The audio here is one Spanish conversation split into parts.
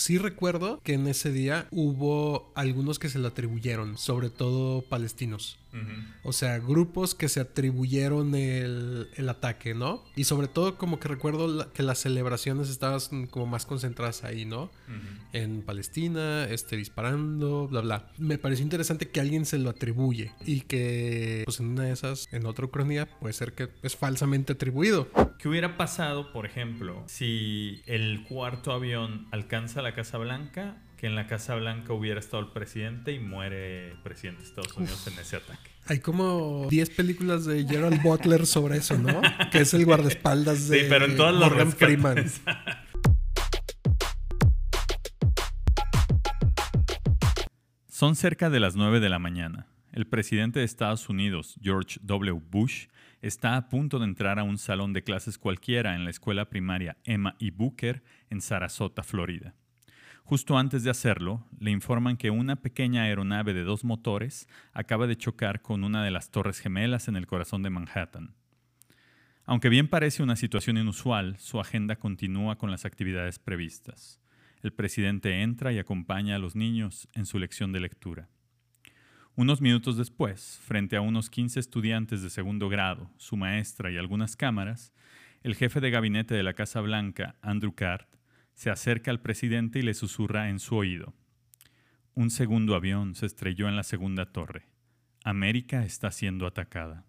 sí recuerdo que en ese día hubo algunos que se lo atribuyeron, sobre todo palestinos. O sea, grupos que se atribuyeron el, ataque, ¿no? Y sobre todo como que recuerdo que las celebraciones estaban como más concentradas ahí, ¿no? En Palestina, este, disparando, bla, bla. Me pareció interesante que alguien se lo atribuye y que pues en una de esas, en otra Ucrania, puede ser que es falsamente atribuido. ¿Qué hubiera pasado, por ejemplo, si el cuarto avión alcanza la Casa Blanca que en la Casa Blanca hubiera estado el presidente y muere el presidente de Estados Unidos en ese ataque. Hay como 10 películas de Gerald Butler sobre eso, ¿no? que es el guardaespaldas de sí, pero en todas Morgan Freeman. Son cerca de las 9 de la mañana. El presidente de Estados Unidos, George W. Bush, está a punto de entrar a un salón de clases cualquiera en la escuela primaria Emma y e. Booker en Sarasota, Florida. Justo antes de hacerlo, le informan que una pequeña aeronave de dos motores acaba de chocar con una de las torres gemelas en el corazón de Manhattan. Aunque bien parece una situación inusual, su agenda continúa con las actividades previstas. El presidente entra y acompaña a los niños en su lección de lectura. Unos minutos después, frente a unos 15 estudiantes de segundo grado, su maestra y algunas cámaras, el jefe de gabinete de la Casa Blanca, Andrew Cart, se acerca al presidente y le susurra en su oído. Un segundo avión se estrelló en la segunda torre. América está siendo atacada.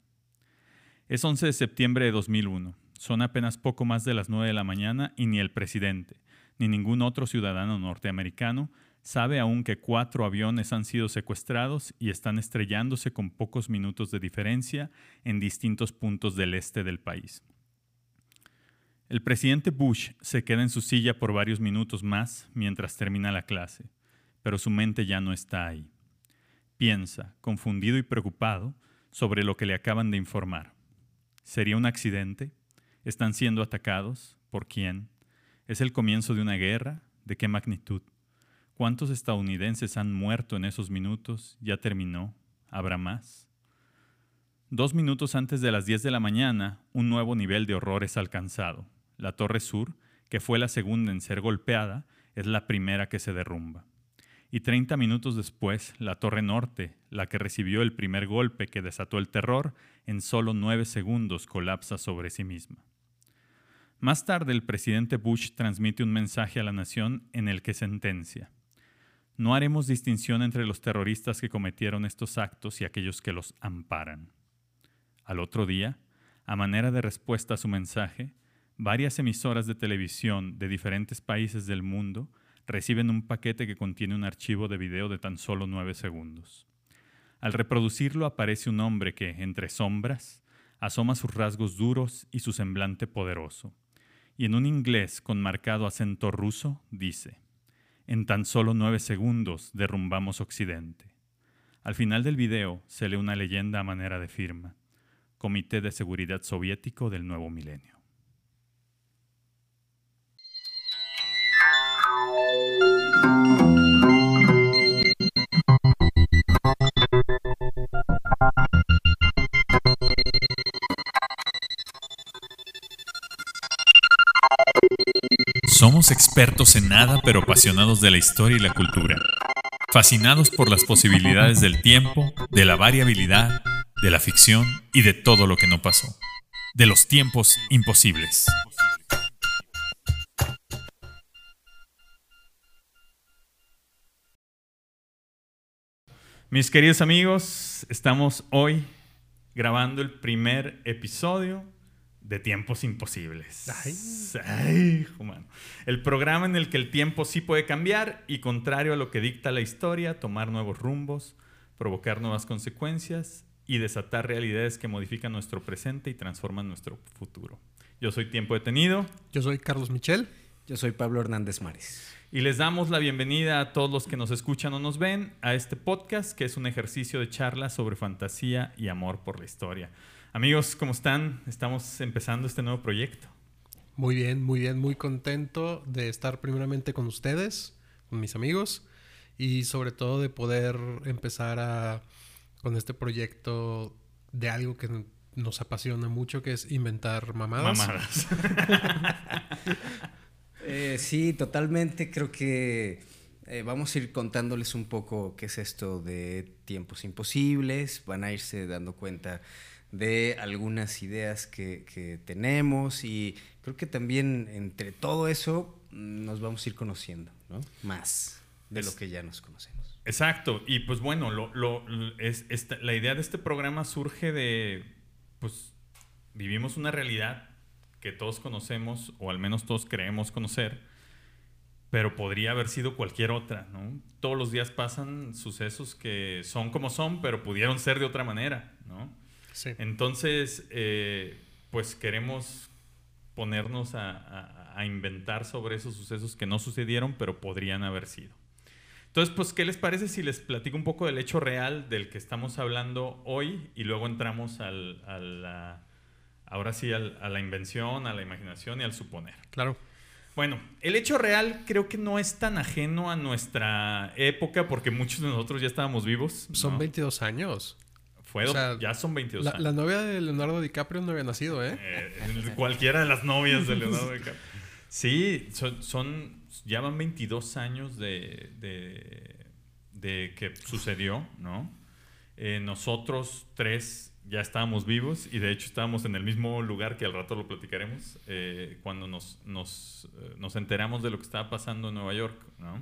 Es 11 de septiembre de 2001. Son apenas poco más de las 9 de la mañana y ni el presidente, ni ningún otro ciudadano norteamericano sabe aún que cuatro aviones han sido secuestrados y están estrellándose con pocos minutos de diferencia en distintos puntos del este del país. El presidente Bush se queda en su silla por varios minutos más mientras termina la clase, pero su mente ya no está ahí. Piensa, confundido y preocupado, sobre lo que le acaban de informar. ¿Sería un accidente? ¿Están siendo atacados? ¿Por quién? ¿Es el comienzo de una guerra? ¿De qué magnitud? ¿Cuántos estadounidenses han muerto en esos minutos? ¿Ya terminó? ¿Habrá más? Dos minutos antes de las 10 de la mañana, un nuevo nivel de horror es alcanzado la Torre Sur, que fue la segunda en ser golpeada, es la primera que se derrumba. Y 30 minutos después, la Torre Norte, la que recibió el primer golpe que desató el terror, en solo nueve segundos colapsa sobre sí misma. Más tarde, el presidente Bush transmite un mensaje a la nación en el que sentencia. No haremos distinción entre los terroristas que cometieron estos actos y aquellos que los amparan. Al otro día, a manera de respuesta a su mensaje, Varias emisoras de televisión de diferentes países del mundo reciben un paquete que contiene un archivo de video de tan solo nueve segundos. Al reproducirlo aparece un hombre que, entre sombras, asoma sus rasgos duros y su semblante poderoso, y en un inglés con marcado acento ruso dice, En tan solo nueve segundos derrumbamos Occidente. Al final del video se lee una leyenda a manera de firma, Comité de Seguridad Soviético del Nuevo Milenio. Somos expertos en nada pero apasionados de la historia y la cultura. Fascinados por las posibilidades del tiempo, de la variabilidad, de la ficción y de todo lo que no pasó. De los tiempos imposibles. Mis queridos amigos, estamos hoy grabando el primer episodio de Tiempos Imposibles. Ay. El programa en el que el tiempo sí puede cambiar y contrario a lo que dicta la historia, tomar nuevos rumbos, provocar nuevas consecuencias y desatar realidades que modifican nuestro presente y transforman nuestro futuro. Yo soy Tiempo Detenido. Yo soy Carlos Michel. Yo soy Pablo Hernández Mares. Y les damos la bienvenida a todos los que nos escuchan o nos ven a este podcast que es un ejercicio de charla sobre fantasía y amor por la historia. Amigos, ¿cómo están? Estamos empezando este nuevo proyecto. Muy bien, muy bien, muy contento de estar primeramente con ustedes, con mis amigos y sobre todo de poder empezar a, con este proyecto de algo que nos apasiona mucho, que es inventar mamadas. Mamadas. Eh, sí, totalmente. Creo que eh, vamos a ir contándoles un poco qué es esto de tiempos imposibles. Van a irse dando cuenta de algunas ideas que, que tenemos y creo que también entre todo eso mm, nos vamos a ir conociendo, ¿no? Más de lo que ya nos conocemos. Exacto, y pues bueno, lo, lo, es, la idea de este programa surge de, pues vivimos una realidad que todos conocemos, o al menos todos creemos conocer, pero podría haber sido cualquier otra, ¿no? Todos los días pasan sucesos que son como son, pero pudieron ser de otra manera, ¿no? Sí. Entonces, eh, pues queremos ponernos a, a inventar sobre esos sucesos que no sucedieron, pero podrían haber sido. Entonces, pues, ¿qué les parece si les platico un poco del hecho real del que estamos hablando hoy y luego entramos al, a la, ahora sí, al, a la invención, a la imaginación y al suponer? Claro. Bueno, el hecho real creo que no es tan ajeno a nuestra época porque muchos de nosotros ya estábamos vivos. Son 22 años. Fue, ya son 22 la, años. La novia de Leonardo DiCaprio no había nacido, ¿eh? eh cualquiera de las novias de Leonardo DiCaprio. Sí, son, son ya van 22 años de, de, que sucedió, ¿no? Eh, nosotros tres ya estábamos vivos y de hecho estábamos en el mismo lugar que al rato lo platicaremos eh, cuando nos, nos, eh, nos, enteramos de lo que estaba pasando en Nueva York, ¿no?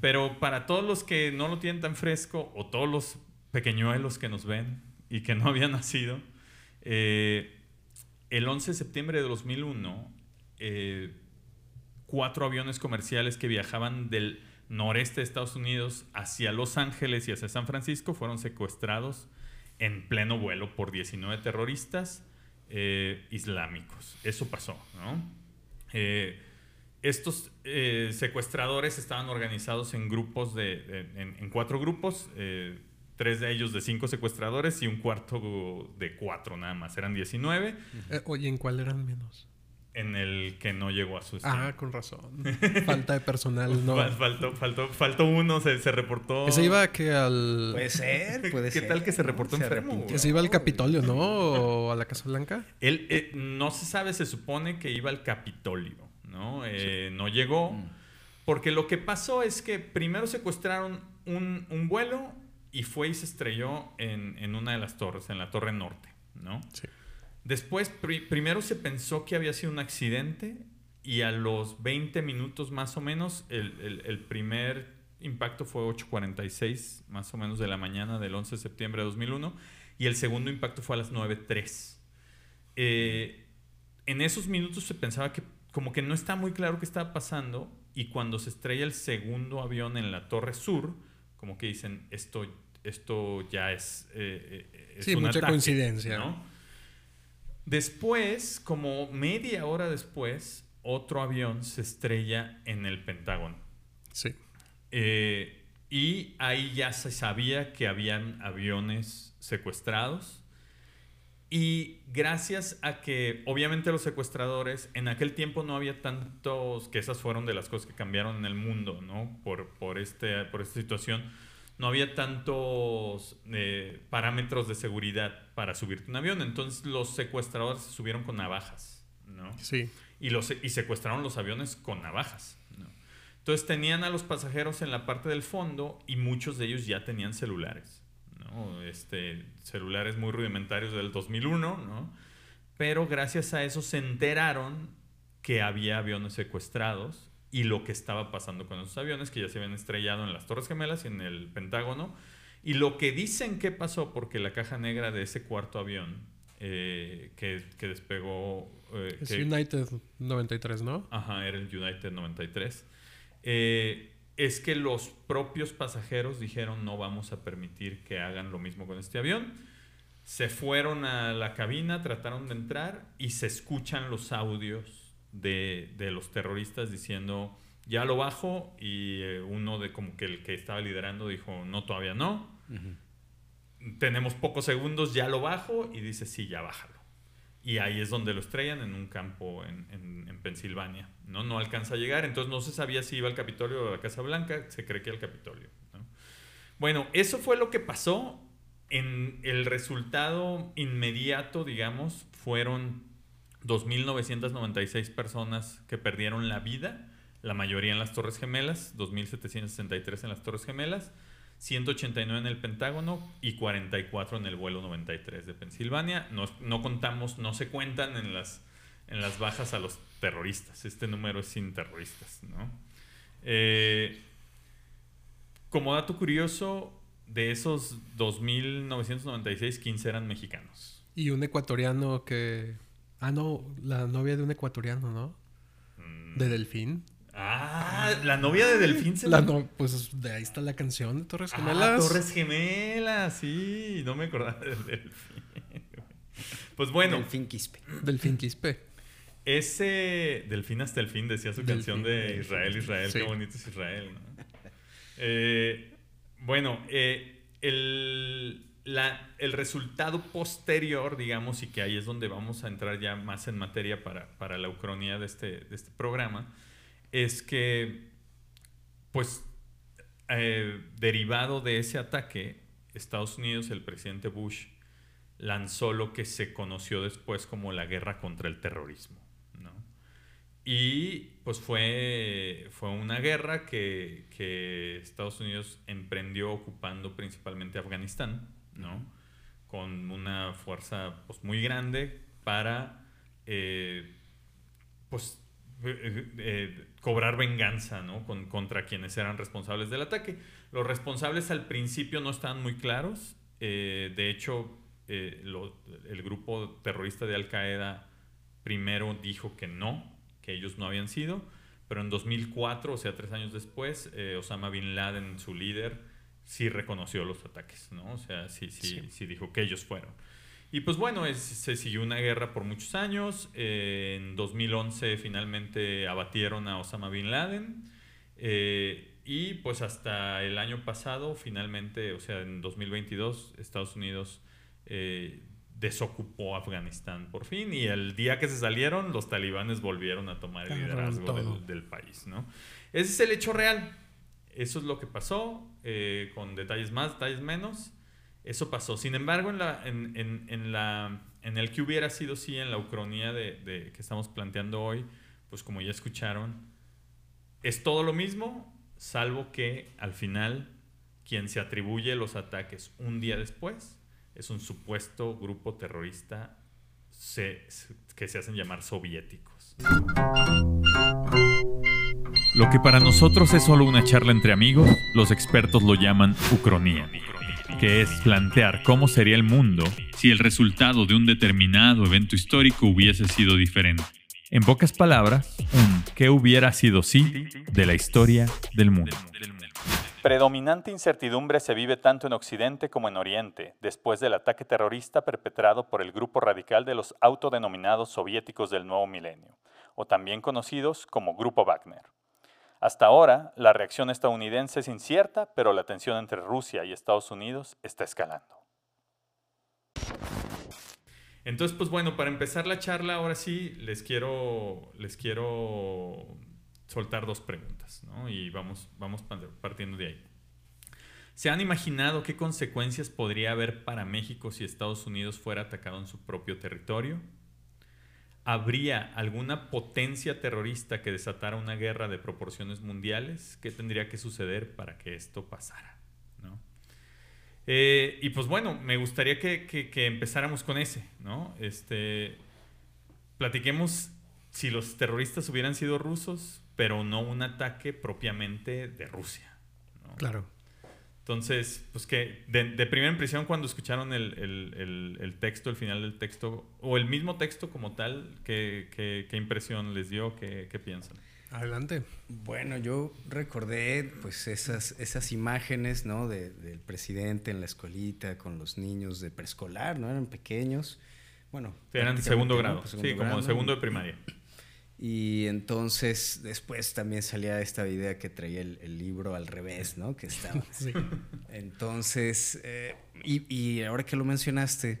Pero para todos los que no lo tienen tan fresco o todos los pequeñuelos que nos ven y que no habían nacido, el 11 de septiembre de 2001 cuatro aviones comerciales que viajaban del noreste de Estados Unidos hacia Los Ángeles y hacia San Francisco fueron secuestrados en pleno vuelo por 19 terroristas eh, islámicos. Eso pasó, ¿no? Eh, estos eh, secuestradores estaban organizados en grupos de, en, cuatro grupos, tres de ellos de cinco secuestradores y un cuarto de cuatro nada más, eran 19. oye, ¿en cuál eran menos? En el que no llegó a su Ah, con razón. Falta de personal, ¿no? faltó, faltó, faltó uno, se, se, reportó. Ese iba que al. Puede ser, puede ¿Qué tal que se reportó enfermo? Ese iba al Capitolio, ¿no? O a la Casa Blanca. Él eh, no se sabe, se supone que iba al Capitolio, ¿no? Eh, no llegó. Mm. Porque lo que pasó es que primero secuestraron un, un vuelo y fue y se estrelló en, en una de las torres, en la Torre Norte, ¿no? Sí. Después, primero se pensó que había sido un accidente y a los 20 minutos más o menos, el, primer impacto fue 8.46 más o menos de la mañana del 11 de septiembre de 2001 y el segundo impacto fue a las 9.03. Eh, en esos minutos se pensaba que como que no está muy claro qué estaba pasando y cuando se estrella el segundo avión en la Torre Sur, como que dicen, esto, esto ya es... Eh, eh, es sí, mucha coincidencia. ¿no? Después, como media hora después, otro avión se estrella en el Pentágono. Sí. Eh, y ahí ya se sabía que habían aviones secuestrados. Y gracias a que, obviamente, los secuestradores, en aquel tiempo no había tantos, que esas fueron de las cosas que cambiaron en el mundo, ¿no? Por, por, este, por esta situación no había tantos eh, parámetros de seguridad para subirte un avión. Entonces los secuestradores se subieron con navajas, ¿no? Sí. Y, los, y secuestraron los aviones con navajas, ¿no? Entonces tenían a los pasajeros en la parte del fondo y muchos de ellos ya tenían celulares, ¿no? Este, celulares muy rudimentarios del 2001, ¿no? Pero gracias a eso se enteraron que había aviones secuestrados y lo que estaba pasando con esos aviones que ya se habían estrellado en las Torres Gemelas y en el Pentágono. Y lo que dicen que pasó, porque la caja negra de ese cuarto avión eh, que, que, despegó... Eh, es United 93, ¿no? Ajá, era el United 93. Eh, es que los propios pasajeros dijeron no vamos a permitir que hagan lo mismo con este avión. Se fueron a la cabina, trataron de entrar y se escuchan los audios de, de los terroristas diciendo, ya lo bajo, y eh, uno de como que el que estaba liderando dijo, no, todavía no. Tenemos pocos segundos, ya lo bajo, y dice, sí, ya bájalo. Y ahí es donde lo estrellan en un campo en, en, en Pensilvania. ¿no? no alcanza a llegar, entonces no se sabía si iba al Capitolio o a la Casa Blanca, se cree que al Capitolio. Bueno, eso fue lo que pasó. En el resultado inmediato, digamos, fueron 2.996 personas que perdieron la vida la mayoría en las Torres Gemelas, 2.763 en las Torres Gemelas, 189 en el Pentágono y 44 en el vuelo 93 de Pensilvania. No, no contamos, no se cuentan en las, en las bajas a los terroristas. Este número es sin terroristas, ¿no? Eh, como dato curioso, de esos 2.996, 15 eran mexicanos. Y un ecuatoriano que... Ah, no, la novia de un ecuatoriano, ¿no? Mm. De Delfín. Ah, la novia de Delfín se la no, Pues de ahí está la canción de Torres Ah, Gemelas. Torres Gemelas, sí. No me acordaba de Delfín. Pues bueno, Delfín Quispe. Delfín Quispe. ese Delfín hasta el fin decía su canción de. Israel, Israel, Sí. qué bonito es Israel, ¿no? Eh, bueno, eh, el, el resultado posterior, digamos, y que ahí es donde vamos a entrar ya más en materia para, para la ucronía de este, de este programa, es que, pues, eh, derivado de ese ataque, Estados Unidos, el presidente Bush, lanzó lo que se conoció después como la guerra contra el terrorismo. ¿no? Y pues fue, fue una guerra que Estados Unidos emprendió ocupando principalmente Afganistán, ¿no? con una fuerza pues, muy grande para eh, pues, eh, eh, cobrar venganza ¿no? Con- contra quienes eran responsables del ataque. Los responsables al principio no estaban muy claros. de hecho, el grupo terrorista de Al Qaeda primero dijo que no, que ellos no habían sido, pero en 2004, o sea, tres años después, Osama Bin Laden, su líder, sí reconoció los ataques, ¿no? O sea, sí, sí, sí, dijo que ellos fueron. Y pues bueno, es- se siguió una guerra por muchos años. eh, en 2011 finalmente abatieron a Osama Bin Laden. eh, y pues hasta el año pasado, finalmente, o sea, en 2022, Estados Unidos eh, desocupó Afganistán por fin. Y el día que se salieron, los talibanes volvieron a tomar el liderazgo del, del país, ¿no? Ese es el hecho real. Eso es lo que pasó, eh, con detalles más, detalles menos. Eso pasó. Sin embargo, en, la, en, en, en la, en el que hubiera sido sí, en la ucronía de, que estamos planteando hoy, pues como ya escucharon, es todo lo mismo, salvo que al final quien se atribuye los ataques un día después es un supuesto grupo terrorista que se hacen llamar soviéticos. Lo que para nosotros es solo una charla entre amigos, los expertos lo llaman ucronía, que es plantear cómo sería el mundo si el resultado de un determinado evento histórico hubiese sido diferente. En pocas palabras, un qué hubiera sido sí de la historia del mundo. Predominante incertidumbre se vive tanto en Occidente como en Oriente, después del ataque terrorista perpetrado por el grupo radical de los autodenominados soviéticos del nuevo milenio, o también conocidos como Grupo Wagner. Hasta ahora, la reacción estadounidense es incierta, pero la tensión entre Rusia y Estados Unidos está escalando. Entonces, pues bueno, para empezar la charla, ahora sí, les quiero, les quiero soltar dos preguntas, ¿no? Y vamos, vamos pa- partiendo de ahí. ¿Se han imaginado qué consecuencias podría haber para México si Estados Unidos fuera atacado en su propio territorio? ¿Habría alguna potencia terrorista que desatara una guerra de proporciones mundiales? ¿Qué tendría que suceder para que esto pasara? ¿no? Eh, y pues bueno, me gustaría que, empezáramos con ese, ¿no? Este, platiquemos si los terroristas hubieran sido rusos, pero no un ataque propiamente de Rusia. Claro. Entonces, pues que de, de primera impresión cuando escucharon el, el- el- el texto, el final del texto, o el mismo texto como tal, ¿qué, qué- qué impresión les dio? ¿Qué, qué piensan? Adelante. Bueno, yo recordé pues esas, esas imágenes, ¿no? De- del presidente en la escuelita con los niños de preescolar, ¿no? Eran pequeños. Bueno, Eran prácticamente, segundo ¿no? grado, Pues, sí, como grado. segundo de primaria. Y entonces después también salía esta idea que traía el, el libro al revés, ¿no? Que estaba. Sí. Entonces, eh, y, y ahora que lo mencionaste,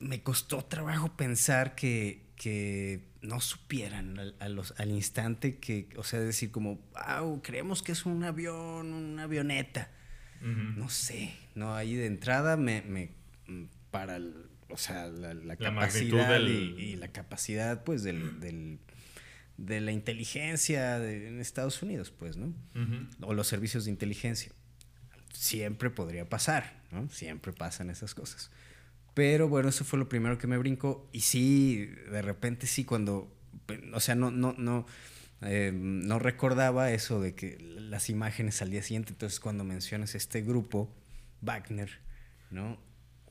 me costó trabajo pensar que, que no supieran al, a los- al instante que, o sea, decir como, wow, creemos que es un avión, una avioneta. No sé, no, ahí de entrada me, me para, el- o sea, la, la La magnitud capacidad del- y, y la capacidad, pues, del, del, de la inteligencia en Estados Unidos, pues, ¿no? O los servicios de inteligencia. Siempre podría pasar, ¿no? Siempre pasan esas cosas. Pero bueno, eso fue lo primero que me brincó. Y sí, de repente sí, cuando, o sea, no, no, no, eh, no recordaba eso de que las imágenes al día siguiente. Entonces, cuando mencionas este grupo, Wagner, ¿no?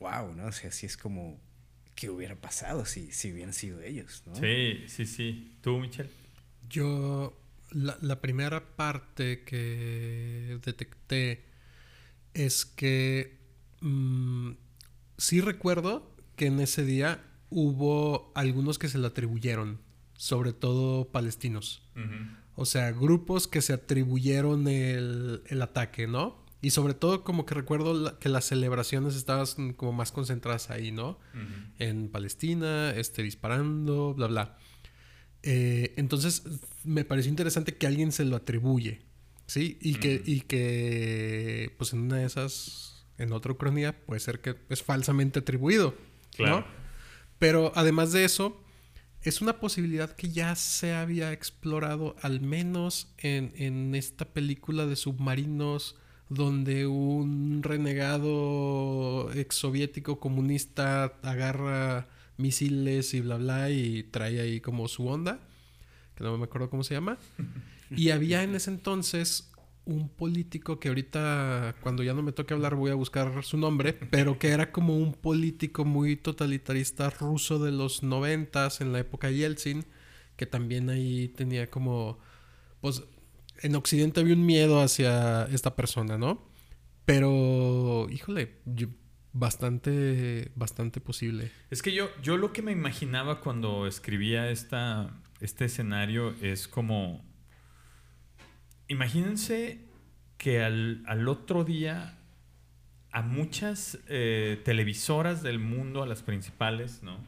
Wow, ¿no? O sea, sí es como, ¿qué hubiera pasado si, si hubieran sido ellos? ¿no? Sí, sí, sí. ¿Tú, Michelle? Yo, la, primera parte que detecté es que mm, sí recuerdo que en ese día hubo algunos que se le atribuyeron, sobre todo palestinos. O sea, grupos que se atribuyeron el, el ataque, ¿no? Y sobre todo como que recuerdo que las celebraciones estaban como más concentradas ahí, ¿no? En Palestina, este, disparando, bla, bla. Eh, entonces me pareció interesante que alguien se lo atribuye, ¿sí? Y, que, y que, pues en una de esas, en otra ucrania, puede ser que es falsamente atribuido, ¿no? Pero además de eso, es una posibilidad que ya se había explorado al menos en, en esta película de submarinos donde un renegado ex soviético comunista agarra misiles y bla bla y trae ahí como su onda, que no me acuerdo cómo se llama. Y había en ese entonces un político que ahorita cuando ya no me toque hablar voy a buscar su nombre, pero que era como un político muy totalitarista ruso de los noventas en la época Yeltsin, que también ahí tenía como pues en Occidente había un miedo hacia esta persona, ¿no? Pero, híjole, bastante, bastante posible. Es que yo, yo lo que me imaginaba cuando escribía esta, este escenario es como, imagínense que al, otro día a muchas eh, televisoras del mundo, a las principales, ¿no?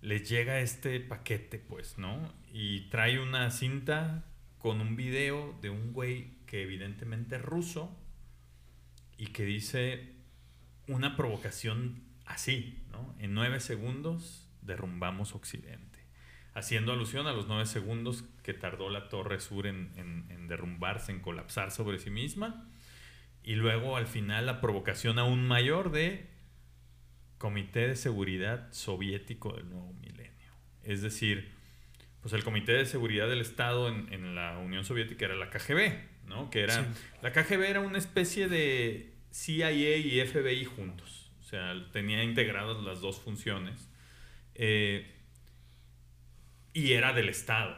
Les llega este paquete, pues, ¿no? Y trae una cinta con un video de un güey que evidentemente es ruso y que dice una provocación así, ¿no? En nueve segundos derrumbamos Occidente. Haciendo alusión a los nueve segundos que tardó la Torre Sur en, en derrumbarse, en colapsar sobre sí misma. Y luego al final la provocación aún mayor de Comité de Seguridad Soviético del Nuevo Milenio. Es decir, pues el Comité de Seguridad del Estado en, la Unión Soviética era la KGB, ¿no? Que era, la KGB era una especie de CIA y FBI juntos, o sea, tenía integradas las dos funciones. Eh, y era del Estado,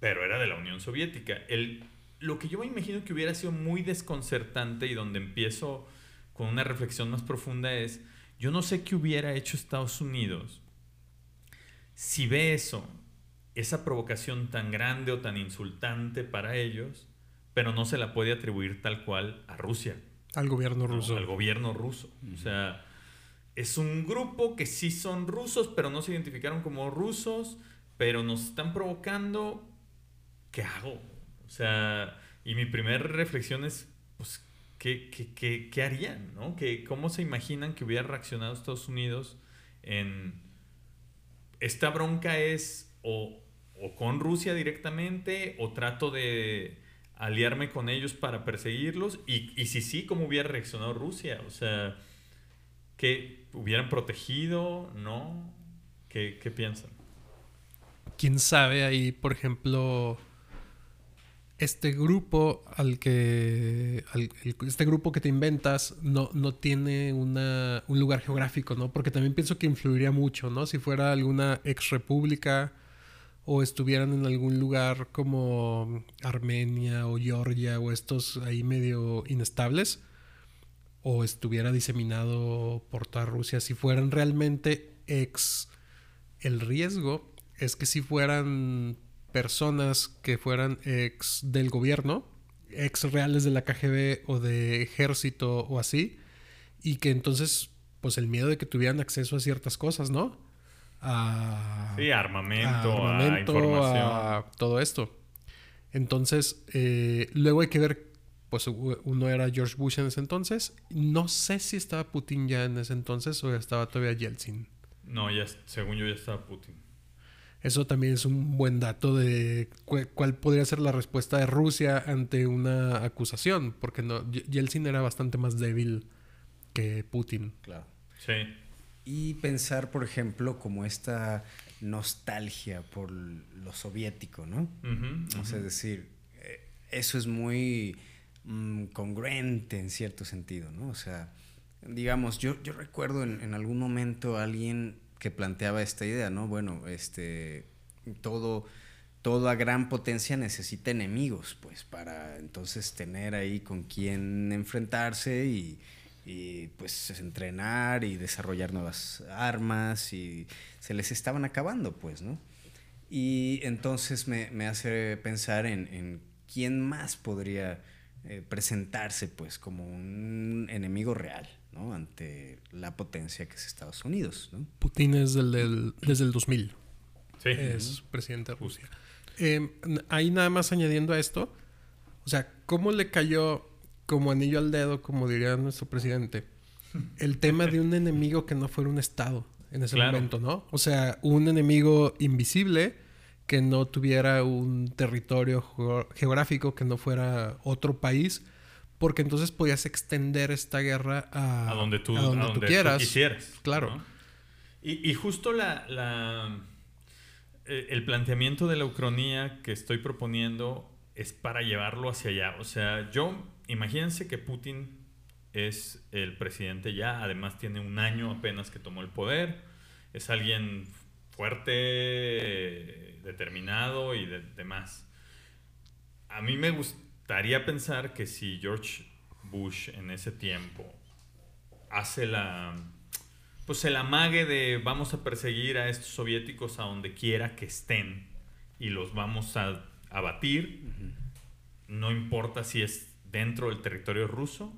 pero era de la Unión Soviética. El, lo que yo me imagino que hubiera sido muy desconcertante y donde empiezo con una reflexión más profunda es, yo no sé qué hubiera hecho Estados Unidos si ve eso esa provocación tan grande o tan insultante para ellos, pero no se la puede atribuir tal cual a Rusia. Al gobierno ruso. al gobierno ruso. O sea, es un grupo que sí son rusos, pero no se identificaron como rusos, pero nos están provocando. ¿Qué hago? O sea, y mi primera reflexión es, pues, ¿qué, qué, qué harían? ¿no? ¿Cómo se imaginan que hubiera reaccionado Estados Unidos en... Esta bronca es o o con Rusia directamente o trato de aliarme con ellos para perseguirlos y, y si sí, ¿cómo hubiera reaccionado Rusia? O sea, ¿qué hubieran protegido? ¿No? ¿Qué, qué piensan? ¿Quién sabe ahí, por ejemplo, este grupo al que este grupo que te inventas no, no tiene una, un lugar geográfico, ¿no? Porque también pienso que influiría mucho, ¿no? Si fuera alguna ex república o estuvieran en algún lugar como Armenia o Georgia o estos ahí medio inestables, o estuviera diseminado por toda Rusia, si fueran realmente ex, el riesgo es que si fueran personas que fueran ex del gobierno, ex reales de la KGB o de ejército o así, y que entonces, pues el miedo de que tuvieran acceso a ciertas cosas, ¿no? A, sí, armamento, a, información. todo esto. Entonces, eh, luego hay que ver, pues uno era George Bush en ese entonces. No sé si estaba Putin ya en ese entonces o estaba todavía Yeltsin. No, ya, según yo ya estaba Putin. Eso también es un buen dato de cuál podría ser la respuesta de Rusia ante una acusación, porque no, Yeltsin era bastante más débil que Putin. Claro. Sí. Y pensar, por ejemplo, como esta nostalgia por lo soviético, ¿no? O sea, es decir, eh, eso es muy mm, congruente en cierto sentido, ¿no? O sea, digamos, yo, yo recuerdo en, en, algún momento alguien que planteaba esta idea, ¿no? Bueno, este, todo, toda gran potencia necesita enemigos, pues, para entonces tener ahí con quién enfrentarse y, y pues entrenar y desarrollar nuevas armas y se les estaban acabando, pues, ¿no? Y entonces me, me hace pensar en, en, quién más podría eh, presentarse, pues, como un enemigo real, ¿no? Ante la potencia que es Estados Unidos, ¿no? Putin es del, desde el 2000. Sí. Es presidente de Rusia. Eh, ahí nada más añadiendo a esto, o sea, ¿cómo le cayó como anillo al dedo, como diría nuestro presidente, el tema de un enemigo que no fuera un Estado en ese momento, ¿no? O sea, un enemigo invisible que no tuviera un territorio geográfico, que no fuera otro país, porque entonces podías extender esta guerra a, donde tú, quieras. quisieras. Claro. Y, justo la, eh, el planteamiento de la ucronía que estoy proponiendo es para llevarlo hacia allá. O sea, yo imagínense que Putin es el presidente ya, además tiene un año apenas que tomó el poder, es alguien fuerte, determinado y demás. A mí me gustaría pensar que si George Bush en ese tiempo hace la pues el amague de vamos a perseguir a estos soviéticos a donde quiera que estén y los vamos a abatir, no importa si es dentro del territorio ruso.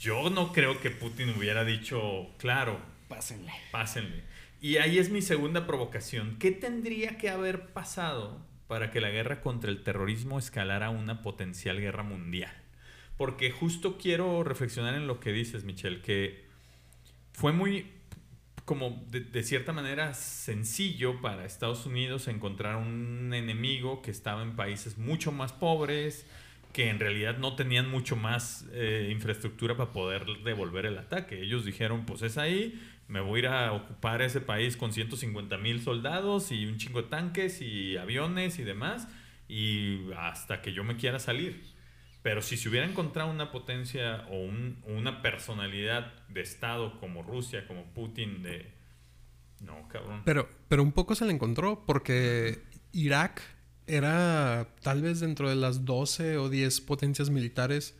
Yo no creo que Putin hubiera dicho, claro, pásenle. Pásenle. Y ahí es mi segunda provocación. ¿Qué tendría que haber pasado para que la guerra contra el terrorismo escalara a una potencial guerra mundial? Porque justo quiero reflexionar en lo que dices, Michelle, que fue muy, como de, de, cierta manera, sencillo para Estados Unidos encontrar un enemigo que estaba en países mucho más pobres, que en realidad no tenían mucho más eh, infraestructura para poder devolver el ataque. Ellos dijeron, pues es ahí, me voy a ir a ocupar ese país con 150 mil soldados y un chingo de tanques y aviones y demás, y hasta que yo me quiera salir. Pero si se hubiera encontrado una potencia o una personalidad de Estado como Rusia, como Putin, de... No, cabrón. Pero, pero un poco se le encontró porque Irak era tal vez dentro de las 12 o 10 potencias militares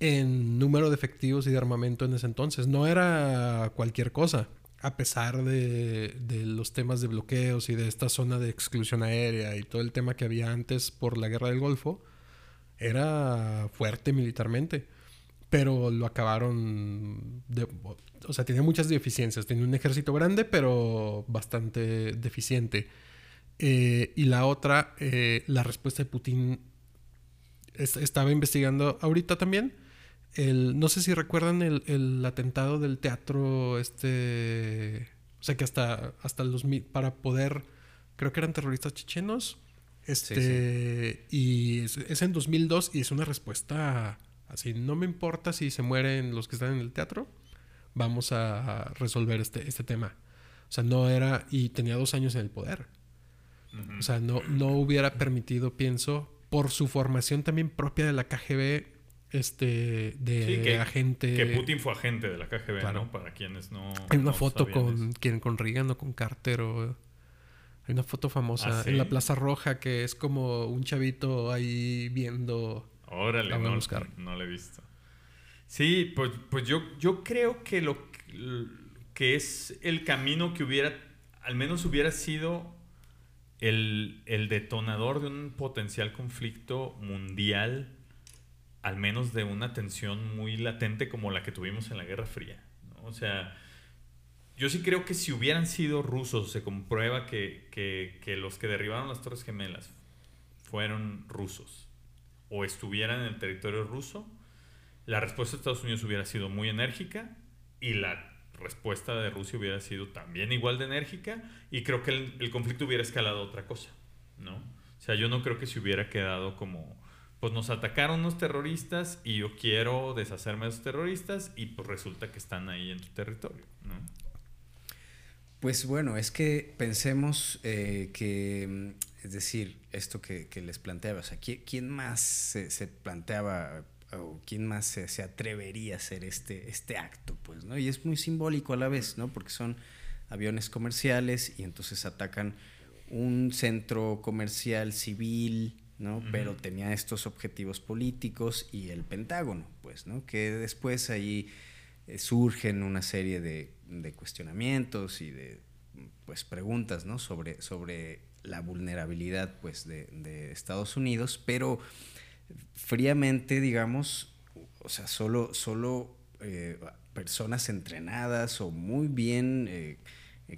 en número de efectivos y de armamento en ese entonces. No era cualquier cosa, a pesar de, los temas de bloqueos y de esta zona de exclusión aérea y todo el tema que había antes por la guerra del Golfo. Era fuerte militarmente, pero lo acabaron de, o sea, tenía muchas deficiencias. Tenía un ejército grande, pero bastante deficiente. Eh, y la otra, eh, la respuesta de Putin, estaba investigando ahorita también. El, no sé si recuerdan el, atentado del teatro, este, o sea que hasta, hasta el 2000, para poder, creo que eran terroristas chechenos, este, y es, es, en 2002 y es una respuesta así, no me importa si se mueren los que están en el teatro, vamos a resolver este, este tema. O sea, no era, y tenía dos años en el poder. O sea, no, no hubiera permitido, pienso, por su formación también propia de la KGB, este, de agente... Que Putin fue agente de la KGB, ¿no? Para quienes no... Hay una foto con, quien, con Reagan o con Carter o... Hay una foto famosa ¿Ah, en la Plaza Roja que es como un chavito ahí viendo... Órale, no, no lo he visto. Sí, pues, pues yo, yo creo que lo que es el camino que hubiera, al menos hubiera sido el, detonador de un potencial conflicto mundial, al menos de una tensión muy latente como la que tuvimos en la Guerra Fría. O sea, yo sí creo que si hubieran sido rusos, se comprueba que, que, los que derribaron las Torres Gemelas fueron rusos o estuvieran en el territorio ruso, la respuesta de Estados Unidos hubiera sido muy enérgica y la respuesta de Rusia hubiera sido también igual de enérgica y creo que el, conflicto hubiera escalado a otra cosa, ¿no? O sea, yo no creo que se hubiera quedado como, pues nos atacaron unos terroristas y yo quiero deshacerme de esos terroristas y pues resulta que están ahí en tu territorio, ¿no? Pues bueno, es que pensemos eh, que, es decir, esto que, les planteaba, o sea, ¿quién, más se, planteaba o quién más se, atrevería a hacer este, este acto? Pues, ¿no? Y es muy simbólico a la vez, ¿no? Porque son aviones comerciales y entonces atacan un centro comercial civil, ¿no? Pero tenía estos objetivos políticos y el Pentágono, pues, ¿no? Que después ahí eh, surgen una serie de de cuestionamientos y de pues preguntas ¿no? sobre, sobre la vulnerabilidad pues, de, Estados Unidos, pero fríamente, digamos, o sea, solo, solo eh, personas entrenadas o muy bien eh,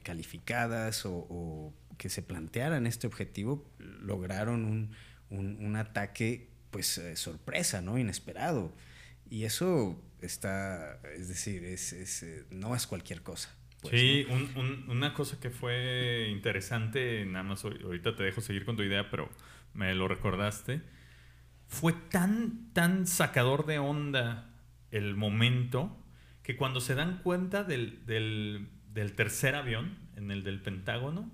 calificadas o, que se plantearan este objetivo lograron un, un, ataque pues eh, sorpresa, ¿no? Inesperado. Y eso está, es decir, es, es no es cualquier cosa. Pues, sí, una cosa que fue interesante, nada más ahorita te dejo seguir con tu idea, pero me lo recordaste, fue tan, tan sacador de onda el momento que cuando se dan cuenta del, del, del tercer avión, en el del Pentágono,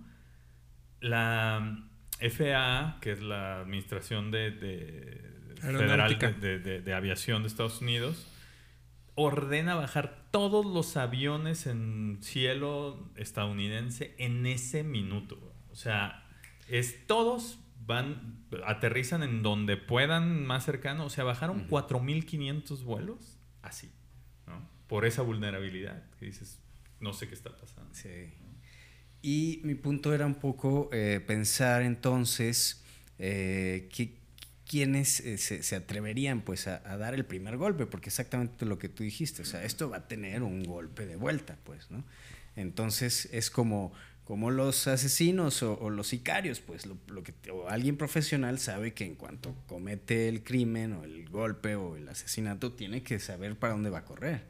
la FAA, que es la Administración de, de Federal de, de Aviación de Estados Unidos, ordena bajar todos los aviones en cielo estadounidense en ese minuto. O sea, es todos van, aterrizan en donde puedan más cercano. O sea, bajaron 4.500 vuelos así, ¿no? Por esa vulnerabilidad que dices, no sé qué está pasando. Sí. Y mi punto era un poco eh, pensar entonces eh, que quienes eh, se, atreverían pues a, dar el primer golpe, porque exactamente lo que tú dijiste, o sea, esto va a tener un golpe de vuelta, pues, ¿no? Entonces es como, como los asesinos o, los sicarios, pues, lo, que, o alguien profesional sabe que en cuanto comete el crimen o el golpe o el asesinato, tiene que saber para dónde va a correr,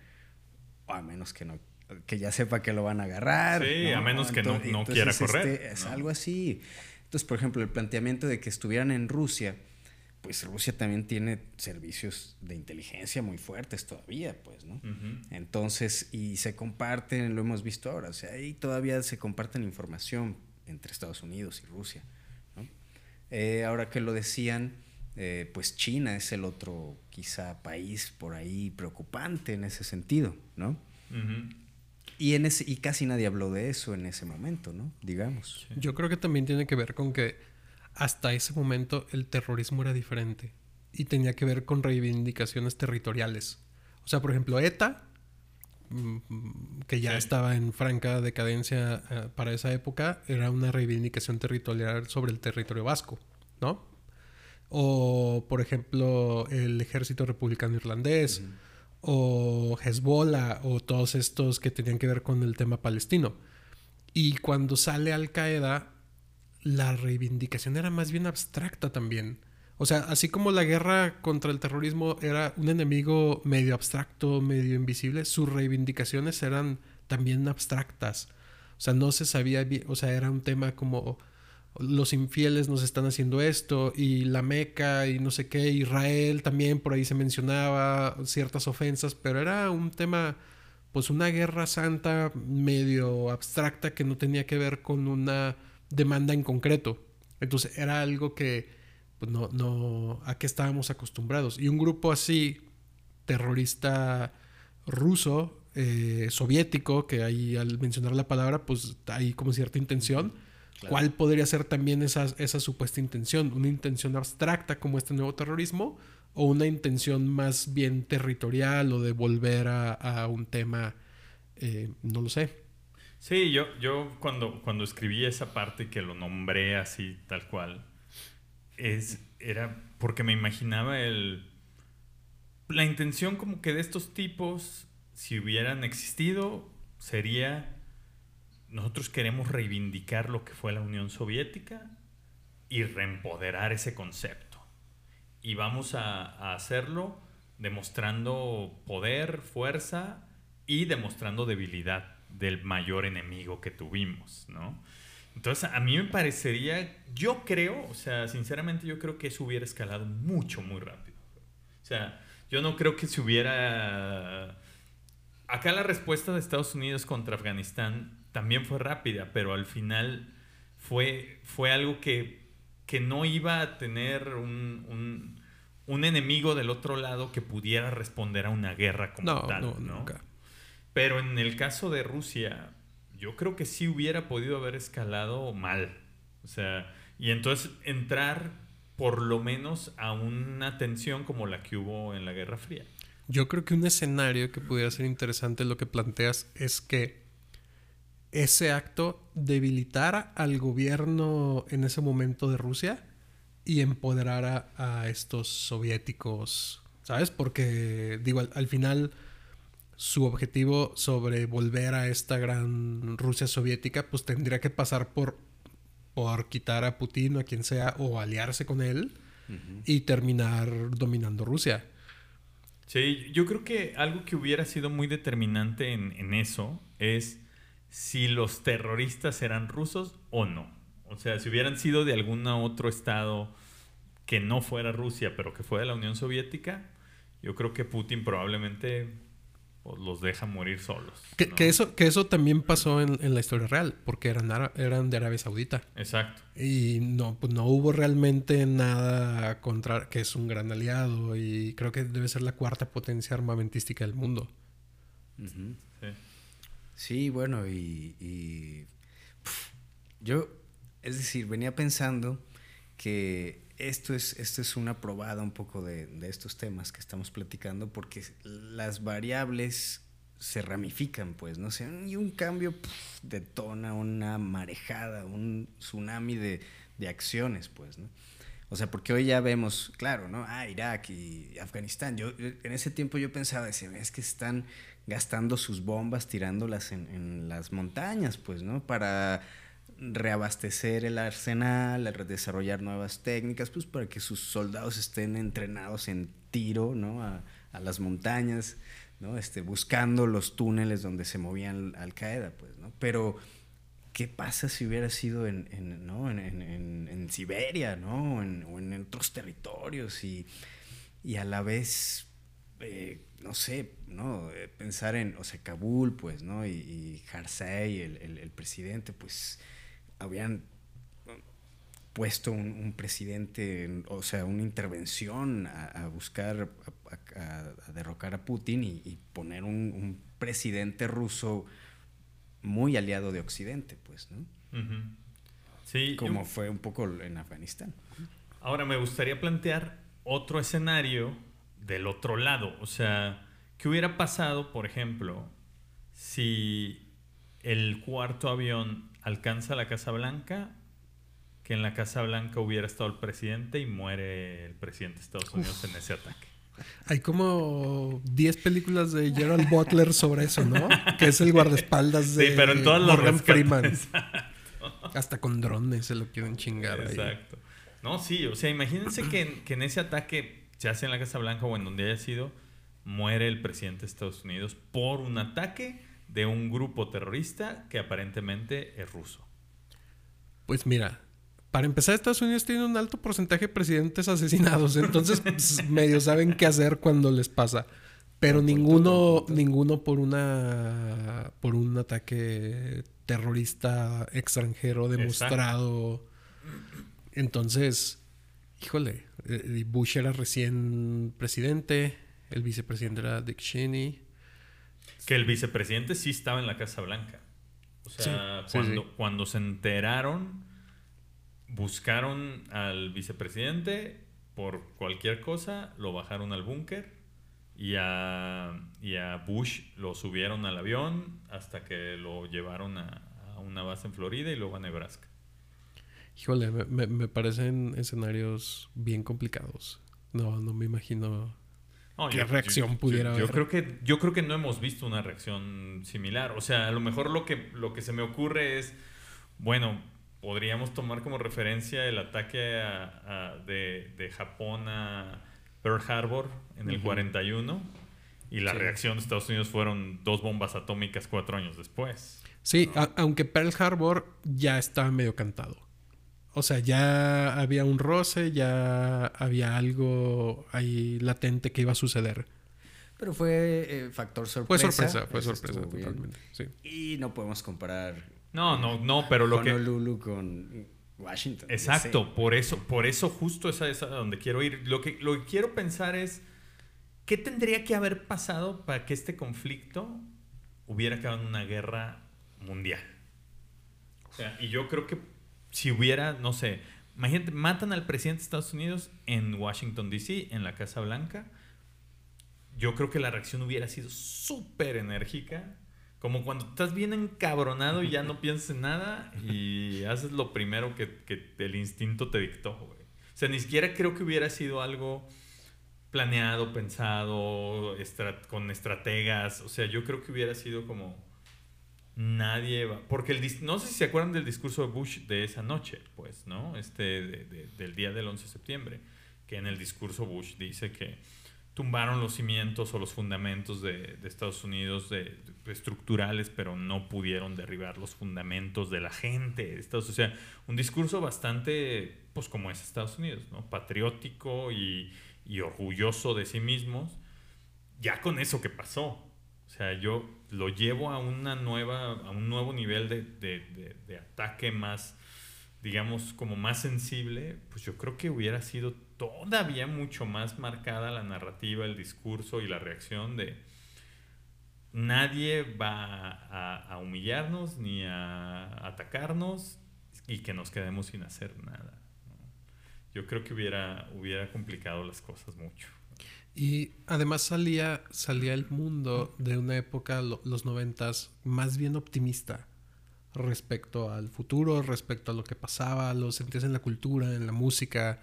o a menos que no que ya sepa que lo van a agarrar. Sí, a menos que no, quiera correr. Este, es algo así. Entonces, por ejemplo, el planteamiento de que estuvieran en Rusia, pues Rusia también tiene servicios de inteligencia muy fuertes todavía, pues, ¿no? Entonces, y se comparten, lo hemos visto ahora, o sea, ahí todavía se comparten información entre Estados Unidos y Rusia, ¿no? Eh, ahora que lo decían, eh, pues China es el otro quizá país por ahí preocupante en ese sentido, ¿no? Y, en ese, y casi nadie habló de eso en ese momento, ¿no? Digamos. Yo creo que también tiene que ver con que hasta ese momento el terrorismo era diferente y tenía que ver con reivindicaciones territoriales. O sea, por ejemplo, ETA, mm, que ya estaba en franca decadencia eh, para esa época, era una reivindicación territorial sobre el territorio vasco, ¿no? O, por ejemplo, el ejército republicano irlandés, o Hezbollah, o todos estos que tenían que ver con el tema palestino. Y cuando sale Al Qaeda, la reivindicación era más bien abstracta también. O sea, así como la guerra contra el terrorismo era un enemigo medio abstracto, medio invisible, sus reivindicaciones eran también abstractas. O sea, no se sabía bien, o sea, era un tema como los infieles nos están haciendo esto y la Meca y no sé qué, Israel también por ahí se mencionaba ciertas ofensas, pero era un tema, pues una guerra santa medio abstracta que no tenía que ver con una demanda en concreto. Entonces era algo que pues no, no, a qué estábamos acostumbrados. Y un grupo así, terrorista ruso, eh, soviético, que ahí al mencionar la palabra, pues hay como cierta intención. ¿Cuál podría ser también esa, esa supuesta intención? ¿Una intención abstracta como este nuevo terrorismo? ¿O una intención más bien territorial o de volver a, un tema, eh, no lo sé, Sí, yo, yo cuando, cuando escribí esa parte que lo nombré así, tal cual, es, era porque me imaginaba el... La intención como que de estos tipos, si hubieran existido, sería, nosotros queremos reivindicar lo que fue la Unión Soviética y reempoderar ese concepto. Y vamos a, a hacerlo demostrando poder, fuerza y demostrando debilidad del mayor enemigo que tuvimos, ¿no? Entonces, a mí me parecería, yo creo, o sea, sinceramente yo creo que eso hubiera escalado mucho, muy rápido. O sea, yo no creo que se hubiera... Acá la respuesta de Estados Unidos contra Afganistán también fue rápida, pero al final fue, fue algo que, que no iba a tener un, un, enemigo del otro lado que pudiera responder a una guerra como tal. No, Nunca. Pero en el caso de Rusia, yo creo que sí hubiera podido haber escalado mal. O sea, y entonces entrar por lo menos a una tensión como la que hubo en la Guerra Fría. Yo creo que un escenario que pudiera ser interesante lo que planteas es que ese acto debilitara al gobierno en ese momento de Rusia y empoderara a estos soviéticos, ¿sabes? Porque, digo, al final su objetivo sobre volver a esta gran Rusia soviética, pues tendría que pasar por, por quitar a Putin o a quien sea, o aliarse con él y terminar dominando Rusia. Sí, yo creo que algo que hubiera sido muy determinante en, en eso es si los terroristas eran rusos o no. O sea, si hubieran sido de algún otro estado que no fuera Rusia, pero que fuera la Unión Soviética, yo creo que Putin probablemente los deja morir solos. Que, eso, que eso también pasó en, la historia real, porque eran, eran de Arabia Saudita. Exacto. Y no, pues no hubo realmente nada contra, que es un gran aliado y creo que debe ser la cuarta potencia armamentística del mundo. sí. sí. bueno, y, yo, es decir, venía pensando que esto es, esto es una probada un poco de, estos temas que estamos platicando, porque las variables se ramifican, pues, ¿no? y un cambio detona una marejada, un tsunami de, acciones, pues, ¿no? O sea, porque hoy ya vemos, claro, ¿no? Ah, Irak y Afganistán. Yo, en ese tiempo yo pensaba, decía, es que están gastando sus bombas, tirándolas en, en las montañas, pues, ¿no? Para reabastecer el arsenal, desarrollar nuevas técnicas, pues para que sus soldados estén entrenados en tiro, ¿no? A, las montañas, ¿no? Este, buscando los túneles donde se movían Al Qaeda, pues, ¿no? Pero, ¿qué pasa si hubiera sido en, en, Siberia, ¿no? o en otros territorios y, a la vez, eh, no sé, ¿no? Eh, pensar en, o sea, Kabul, pues, ¿no? Y, y el, el presidente, pues habían puesto un, presidente, o sea, una intervención a, buscar, a, derrocar a Putin y, poner un, presidente ruso muy aliado de Occidente, pues, ¿no? Sí. Como fue un poco en Afganistán. Ahora me gustaría plantear otro escenario del otro lado, o sea, ¿qué hubiera pasado, por ejemplo, si el cuarto avión alcanza la Casa Blanca, que en la Casa Blanca hubiera estado el presidente y muere el presidente de Estados Unidos en ese ataque. Hay como 10 películas de Gerald Butler sobre eso, ¿no? Que es el guardaespaldas de sí, pero en todas Morgan Freeman. Hasta con drones se lo quieren chingar. Exacto. No, sí, o sea, imagínense que, que en ese ataque, se hace en la Casa Blanca o en donde haya sido, muere el presidente de Estados Unidos por un ataque de un grupo terrorista que aparentemente es ruso. Pues mira, para empezar, Estados Unidos tiene un alto porcentaje de presidentes asesinados, entonces pues, medio saben qué hacer cuando les pasa. Pero ninguno, ninguno por una por un ataque terrorista extranjero demostrado. Entonces, híjole, eh, Bush era recién presidente, el vicepresidente era Dick Cheney. Que el vicepresidente sí estaba en la Casa Blanca. O sea, cuando, cuando se enteraron, buscaron al vicepresidente por cualquier cosa, lo bajaron al búnker y a, y a Bush lo subieron al avión hasta que lo llevaron a, una base en Florida y luego a Nebraska. Híjole, me, me parecen escenarios bien complicados. No, no me imagino ¿Qué reacción pudiera haber? Yo creo, que, yo creo que no hemos visto una reacción similar. O sea, a lo mejor lo que, lo que se me ocurre es, bueno, podríamos tomar como referencia el ataque de, Japón a Pearl Harbor en el 41 Y la reacción de Estados Unidos fueron dos bombas atómicas cuatro años después. Sí, aunque Pearl Harbor ya estaba medio cantado. O sea, ya había un roce, ya había algo ahí latente que iba a suceder. Pero fue eh, factor sorpresa. Fue sorpresa, fue sorpresa totalmente. Sí. Y no podemos comparar. No, no, no, pero lo que. Honolulu con Washington. Exacto, por eso, por eso justo esa es a donde quiero ir. Lo que, lo que quiero pensar es. ¿Qué tendría que haber pasado para que este conflicto hubiera acabado en una guerra mundial? O sea, y yo creo que si hubiera, no sé, imagínate, matan al presidente de Estados Unidos en Washington, D.C., en la Casa Blanca. Yo creo que la reacción hubiera sido súper enérgica. Como cuando estás bien encabronado y ya no piensas en nada y haces lo primero que, que el instinto te dictó, O sea, ni siquiera creo que hubiera sido algo planeado, pensado, con estrategas. O sea, yo creo que hubiera sido como nadie va. Porque el, no sé si se acuerdan del discurso de Bush de esa noche, pues, ¿no? Este, del día del 11 de septiembre. Que en el discurso Bush dice que tumbaron los cimientos o los fundamentos de, Estados Unidos de, estructurales, pero no pudieron derribar los fundamentos de la gente. o sea, un discurso bastante, pues como es Estados Unidos, ¿no? Patriótico y y orgulloso de sí mismos, ya con eso que pasó. O sea, yo lo llevo a una nueva, a un nuevo nivel de, ataque más, digamos, como más sensible, pues yo creo que hubiera sido todavía mucho más marcada la narrativa, el discurso y la reacción de nadie va a humillarnos ni a atacarnos y que nos quedemos sin hacer nada yo creo que hubiera, hubiera complicado las cosas mucho. Y además salía, salía el mundo de una época, los noventas, más bien optimista respecto al futuro, respecto a lo que pasaba, lo sentías en la cultura, en la música,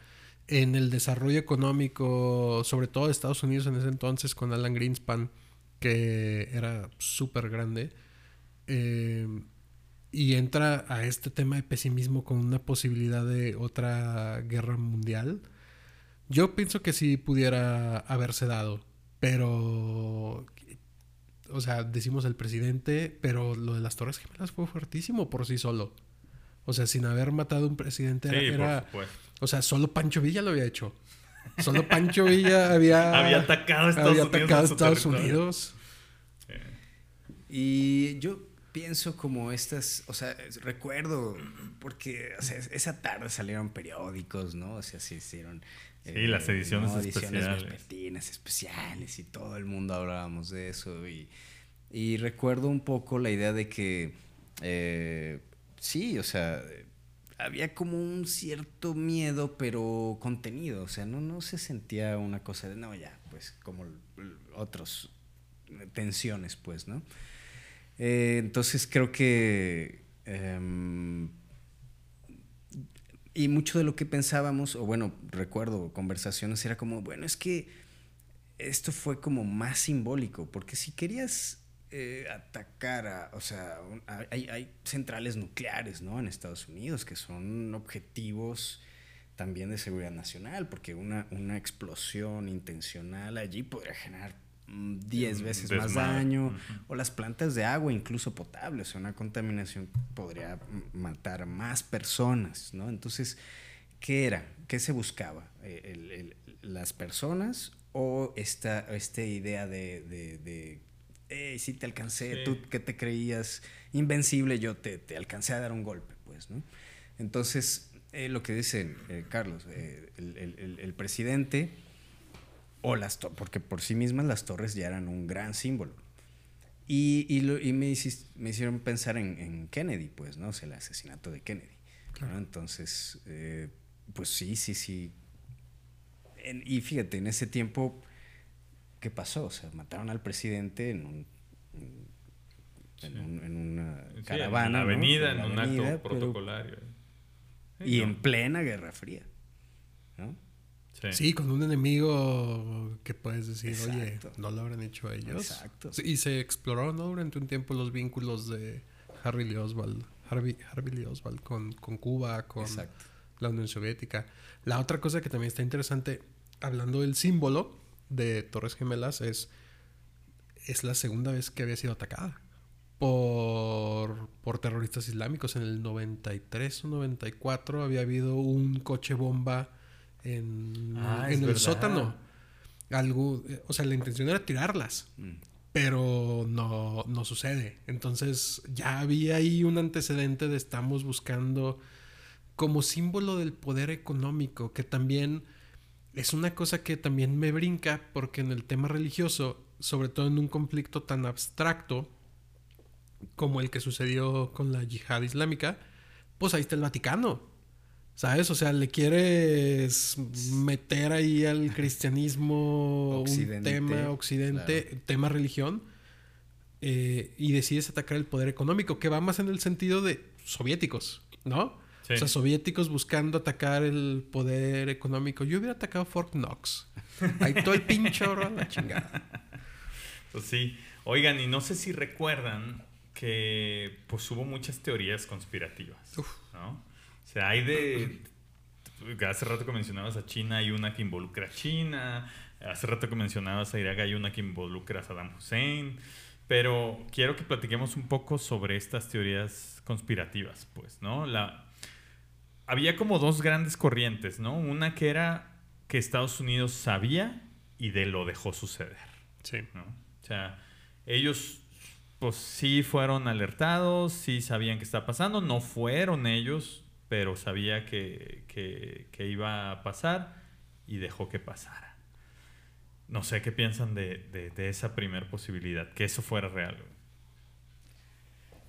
en el desarrollo económico, sobre todo de Estados Unidos en ese entonces con Alan Greenspan, que era súper grande. Eh, y entra a este tema de pesimismo con una posibilidad de otra guerra mundial. Yo pienso que sí pudiera haberse dado, pero o sea, decimos el presidente, pero lo de las Torres Gemelas fue fuertísimo por sí solo. O sea, sin haber matado a un presidente era, o sea, solo Pancho Villa lo había hecho. Solo Pancho Villa había había atacado a Estados Unidos. a Estados Unidos. Y yo pienso como estas, o sea, recuerdo, porque esa tarde salieron periódicos, ¿no? O sea, se hicieron... Sí, las eh, ediciones, especiales. especiales y todo el mundo hablábamos de eso. Y, y recuerdo un poco la idea de que, eh, sí, o sea, había como un cierto miedo, pero contenido. O sea, no, no se sentía una cosa de, no, ya, pues como otros tensiones, pues, ¿no? Eh, entonces creo que... Y mucho de lo que pensábamos, o bueno, recuerdo conversaciones, era como, bueno, es que esto fue como más simbólico, porque si querías eh, atacar a, o sea, hay, hay, centrales nucleares, ¿no? En Estados Unidos, que son objetivos también de seguridad nacional, porque una, una explosión intencional allí podría generar 10 veces más daño, o las plantas de agua incluso potable, o sea, una contaminación podría matar más personas, ¿no? Entonces, ¿qué era? ¿Qué se buscaba? Eh, ¿Las personas o esta, esta idea de, de, hey, sí te alcancé, tú que te creías invencible, yo te, te, alcancé a dar un golpe, pues, ¿no? Entonces, eh, lo que dice eh, Carlos, el, el, el presidente o las porque por sí mismas las torres ya eran un gran símbolo. Y, y, y me, me, hicieron pensar en, Kennedy, pues, ¿no? O sea, el asesinato de Kennedy. Entonces, eh, pues sí, sí, sí. y fíjate, en ese tiempo, ¿qué pasó? O sea, mataron al presidente en un, en, una caravana. en una avenida, en, un acto protocolario. y en plena Guerra Fría. ¿no? Sí. con un enemigo que puedes decir, oye, no lo habrán hecho ellos. Exacto. y se exploró ¿no? durante un tiempo los vínculos de Harry Lee Oswald, Harvey, Lee Oswald con, con Cuba, con la Unión Soviética. La otra cosa que también está interesante, hablando del símbolo de Torres Gemelas, es es la segunda vez que había sido atacada por, por terroristas islámicos. En el 93 o 94 había habido un coche bomba en, Ah, en el verdad. sótano. Algo, o sea, la intención era tirarlas, Mm. pero no, no sucede. Entonces ya había ahí un antecedente de estamos buscando como símbolo del poder económico, que también es una cosa que también me brinca porque en el tema religioso, sobre todo en un conflicto tan abstracto como el que sucedió con la yihad islámica, pues ahí está el Vaticano. ¿Sabes? O sea, le quieres meter ahí al cristianismo Occidente, un tema occidente, tema religión, eh, y decides atacar el poder económico, que va más en el sentido de soviéticos, ¿no? Sí. O sea, soviéticos buscando atacar el poder económico. Yo hubiera atacado Fort Knox. Ahí todo el pinche oro a la chingada. Pues sí. Oigan, y no sé si recuerdan que pues hubo muchas teorías conspirativas. ¿no? O sea, hay de. Hace rato que mencionabas a China, hay una que involucra a China. Hace rato que mencionabas a Irak, hay una que involucra a Saddam Hussein. Pero quiero que platiquemos un poco sobre estas teorías conspirativas, pues, ¿no? La, había como dos grandes corrientes, ¿no? Una que era que Estados Unidos sabía y de lo dejó suceder. Sí. ¿no? O sea, ellos pues sí fueron alertados, sí sabían qué está pasando, no fueron ellos, pero sabía que, que- iba a pasar y dejó que pasara. No sé qué piensan de, de- esa primera posibilidad, que eso fuera real.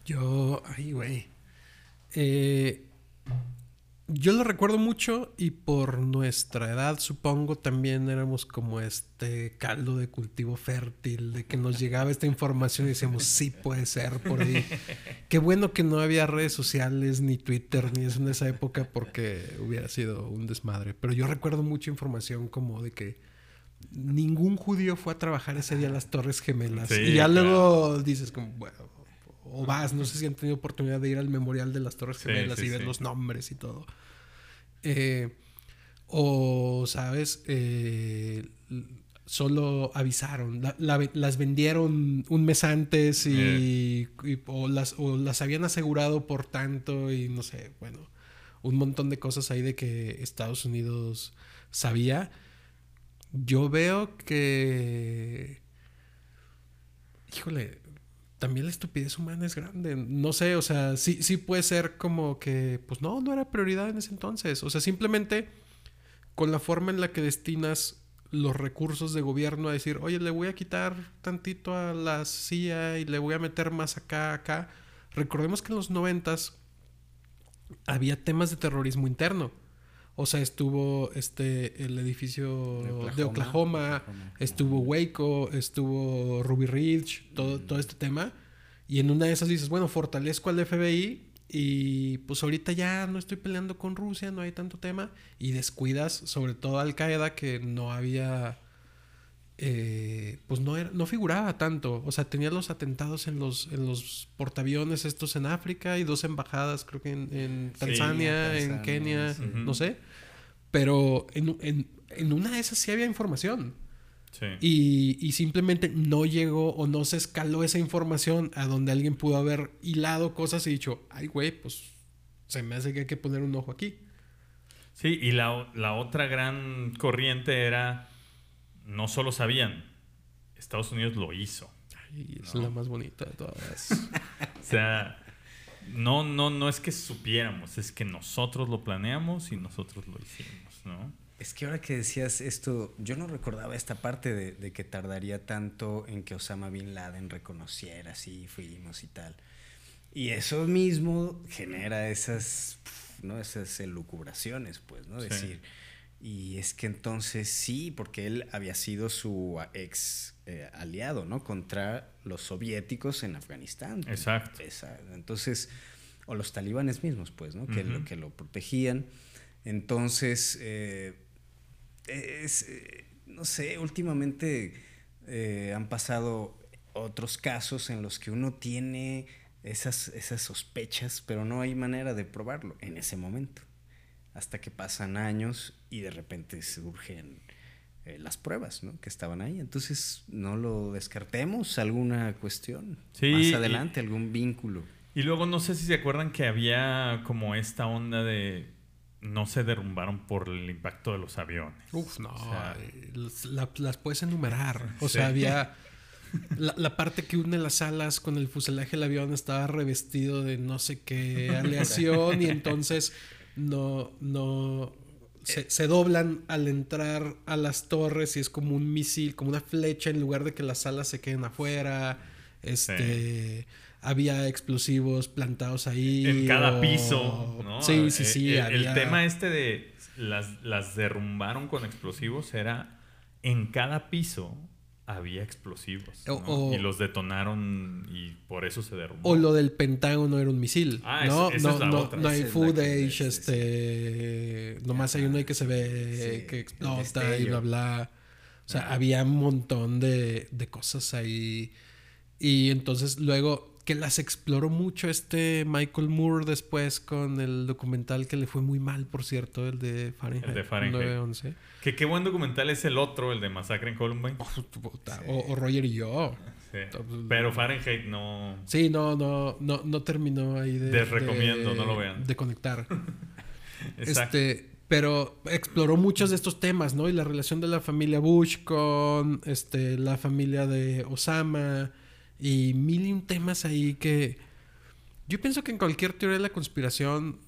Yo, ay, güey. Eh, yo lo recuerdo mucho y por nuestra edad, supongo, también éramos como este caldo de cultivo fértil, de que nos llegaba esta información y decíamos, sí puede ser por ahí. Qué bueno que no había redes sociales, ni Twitter, ni eso en esa época, porque hubiera sido un desmadre. Pero yo recuerdo mucha información como de que ningún judío fue a trabajar ese día a las Torres Gemelas. Sí, y ya claro. luego dices como, bueno, o vas, no sé si han tenido oportunidad de ir al memorial de las Torres Gemelas sí, y ver sí. los nombres y todo. Eh, o, ¿sabes? Eh, solo avisaron, la- la- las vendieron un mes antes y, y- o, las, o las habían asegurado por tanto y no sé, bueno, un montón de cosas ahí de que Estados Unidos sabía. Yo veo que... Híjole, también la estupidez humana es grande. No sé, o sea, sí, sí puede ser como que, pues no, no era prioridad en ese entonces. O sea, simplemente con la forma en la que destinas los recursos de gobierno a decir, oye, le voy a quitar tantito a la CIA y le voy a meter más acá, acá. Recordemos que en los noventas había temas de terrorismo interno. O sea, estuvo este el edificio De de Oklahoma. Estuvo Waco, estuvo Ruby Ridge, todo, todo este tema. Y en una de esas dices, bueno, fortalezco al FBI y pues ahorita ya no estoy peleando con Rusia, no hay tanto tema. Y descuidas sobre todo a Al Qaeda que no había, eh, pues no, era, no figuraba tanto. O sea, tenía los atentados en los, en los portaaviones estos en África y dos embajadas, creo que en, en Sí, Tanzania, en Kenia, sí. no sé. Pero en, en- en una de esas sí había información. Sí. Y, y simplemente no llegó o no se escaló esa información a donde alguien pudo haber hilado cosas y dicho, ay, güey, pues se me hace que hay que poner un ojo aquí. Sí, y la, la otra gran corriente era, no solo sabían, Estados Unidos lo hizo. Ay, es No. la más bonita de todas. O sea, no, no, no es que supiéramos, es que nosotros lo planeamos y nosotros lo hicimos, ¿no? Es que ahora que decías esto, yo no recordaba esta parte de, de que tardaría tanto en que Osama Bin Laden reconociera, sí, fuimos y tal. Y eso mismo genera esas, ¿no? esas elucubraciones, pues, ¿no? Sí. Decir, y es que entonces sí, porque él había sido su ex eh, aliado, ¿no? Contra los soviéticos en Afganistán. Exacto. Esa- entonces, o los talibanes mismos, pues, ¿no? Que, lo, que lo protegían. Entonces, eh, es, eh, no sé, últimamente eh, han pasado otros casos en los que uno tiene esas, esas sospechas, pero no hay manera de probarlo en ese momento. Hasta que pasan años y de repente surgen eh, las pruebas ¿no? que estaban ahí. Entonces, no lo descartemos, alguna cuestión Sí, más y- adelante, algún vínculo. Y luego no sé si se acuerdan que había como esta onda de no se derrumbaron por el impacto de los aviones. Uf, no. O sea, la- las puedes enumerar. O Sí. sea, había. La, la parte que une las alas con el fuselaje del avión estaba revestido de no sé qué aleación y entonces no, no se, se doblan al entrar a las torres y es como un misil, como una flecha en lugar de que las alas se queden afuera. Este había explosivos plantados ahí. en cada o- piso, ¿no? Sí, sí, sí. Eh, El, el tema este de las, las derrumbaron con explosivos era en cada piso había explosivos. O- ¿no? o- y los detonaron y por eso se derrumbó. O lo del Pentágono era un misil. Ah, no, esa- esa no, es la no, otra. no hay es footage, sí, sí. este. Nomás hay uno ahí que se ve Sí, que explota y bla, bla. O sea, Ajá. había un montón de, de cosas ahí. Y entonces luego que las exploró mucho este Michael Moore después con el documental que le fue muy mal, por cierto, el de Fahrenheit. El de Fahrenheit. 911. Que qué buen documental es el otro, el de Masacre en Columbine. Oh, puta, o, o Roger y yo. Sí. Pero Fahrenheit no. Sí, no, no, no, no terminó ahí de. Les recomiendo, de- no lo vean. De conectar. Exacto. Este, pero exploró muchos de estos temas, ¿no? Y la relación de la familia Bush con este, la familia de Osama y mil y un temas ahí que yo pienso que en cualquier teoría de la conspiración,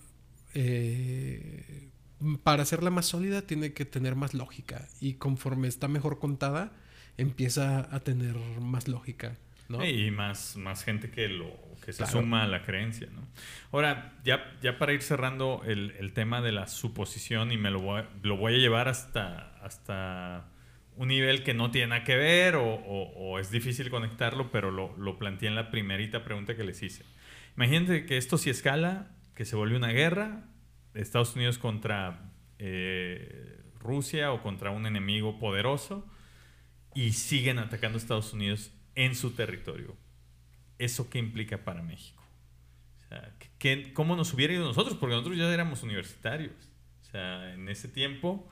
eh, para hacerla más sólida, tiene que tener más lógica. Y conforme está mejor contada, empieza a tener más lógica, ¿no? Y más, más gente que lo que se Claro. suma a la creencia, ¿no? Ahora, ya, ya para ir cerrando el, el tema de la suposición, y me lo voy, lo voy a llevar hasta, hasta un nivel que no tiene nada que ver o, es difícil conectarlo, pero lo, lo planteé en la primerita pregunta que les hice. Imagínate que esto sí escala, que se vuelve una guerra, Estados Unidos contra eh, Rusia o contra un enemigo poderoso, y siguen atacando a Estados Unidos en su territorio. ¿Eso qué implica para México? O ¿qué- ¿cómo nos hubiera ido nosotros? Porque nosotros ya éramos universitarios. O sea, en ese tiempo,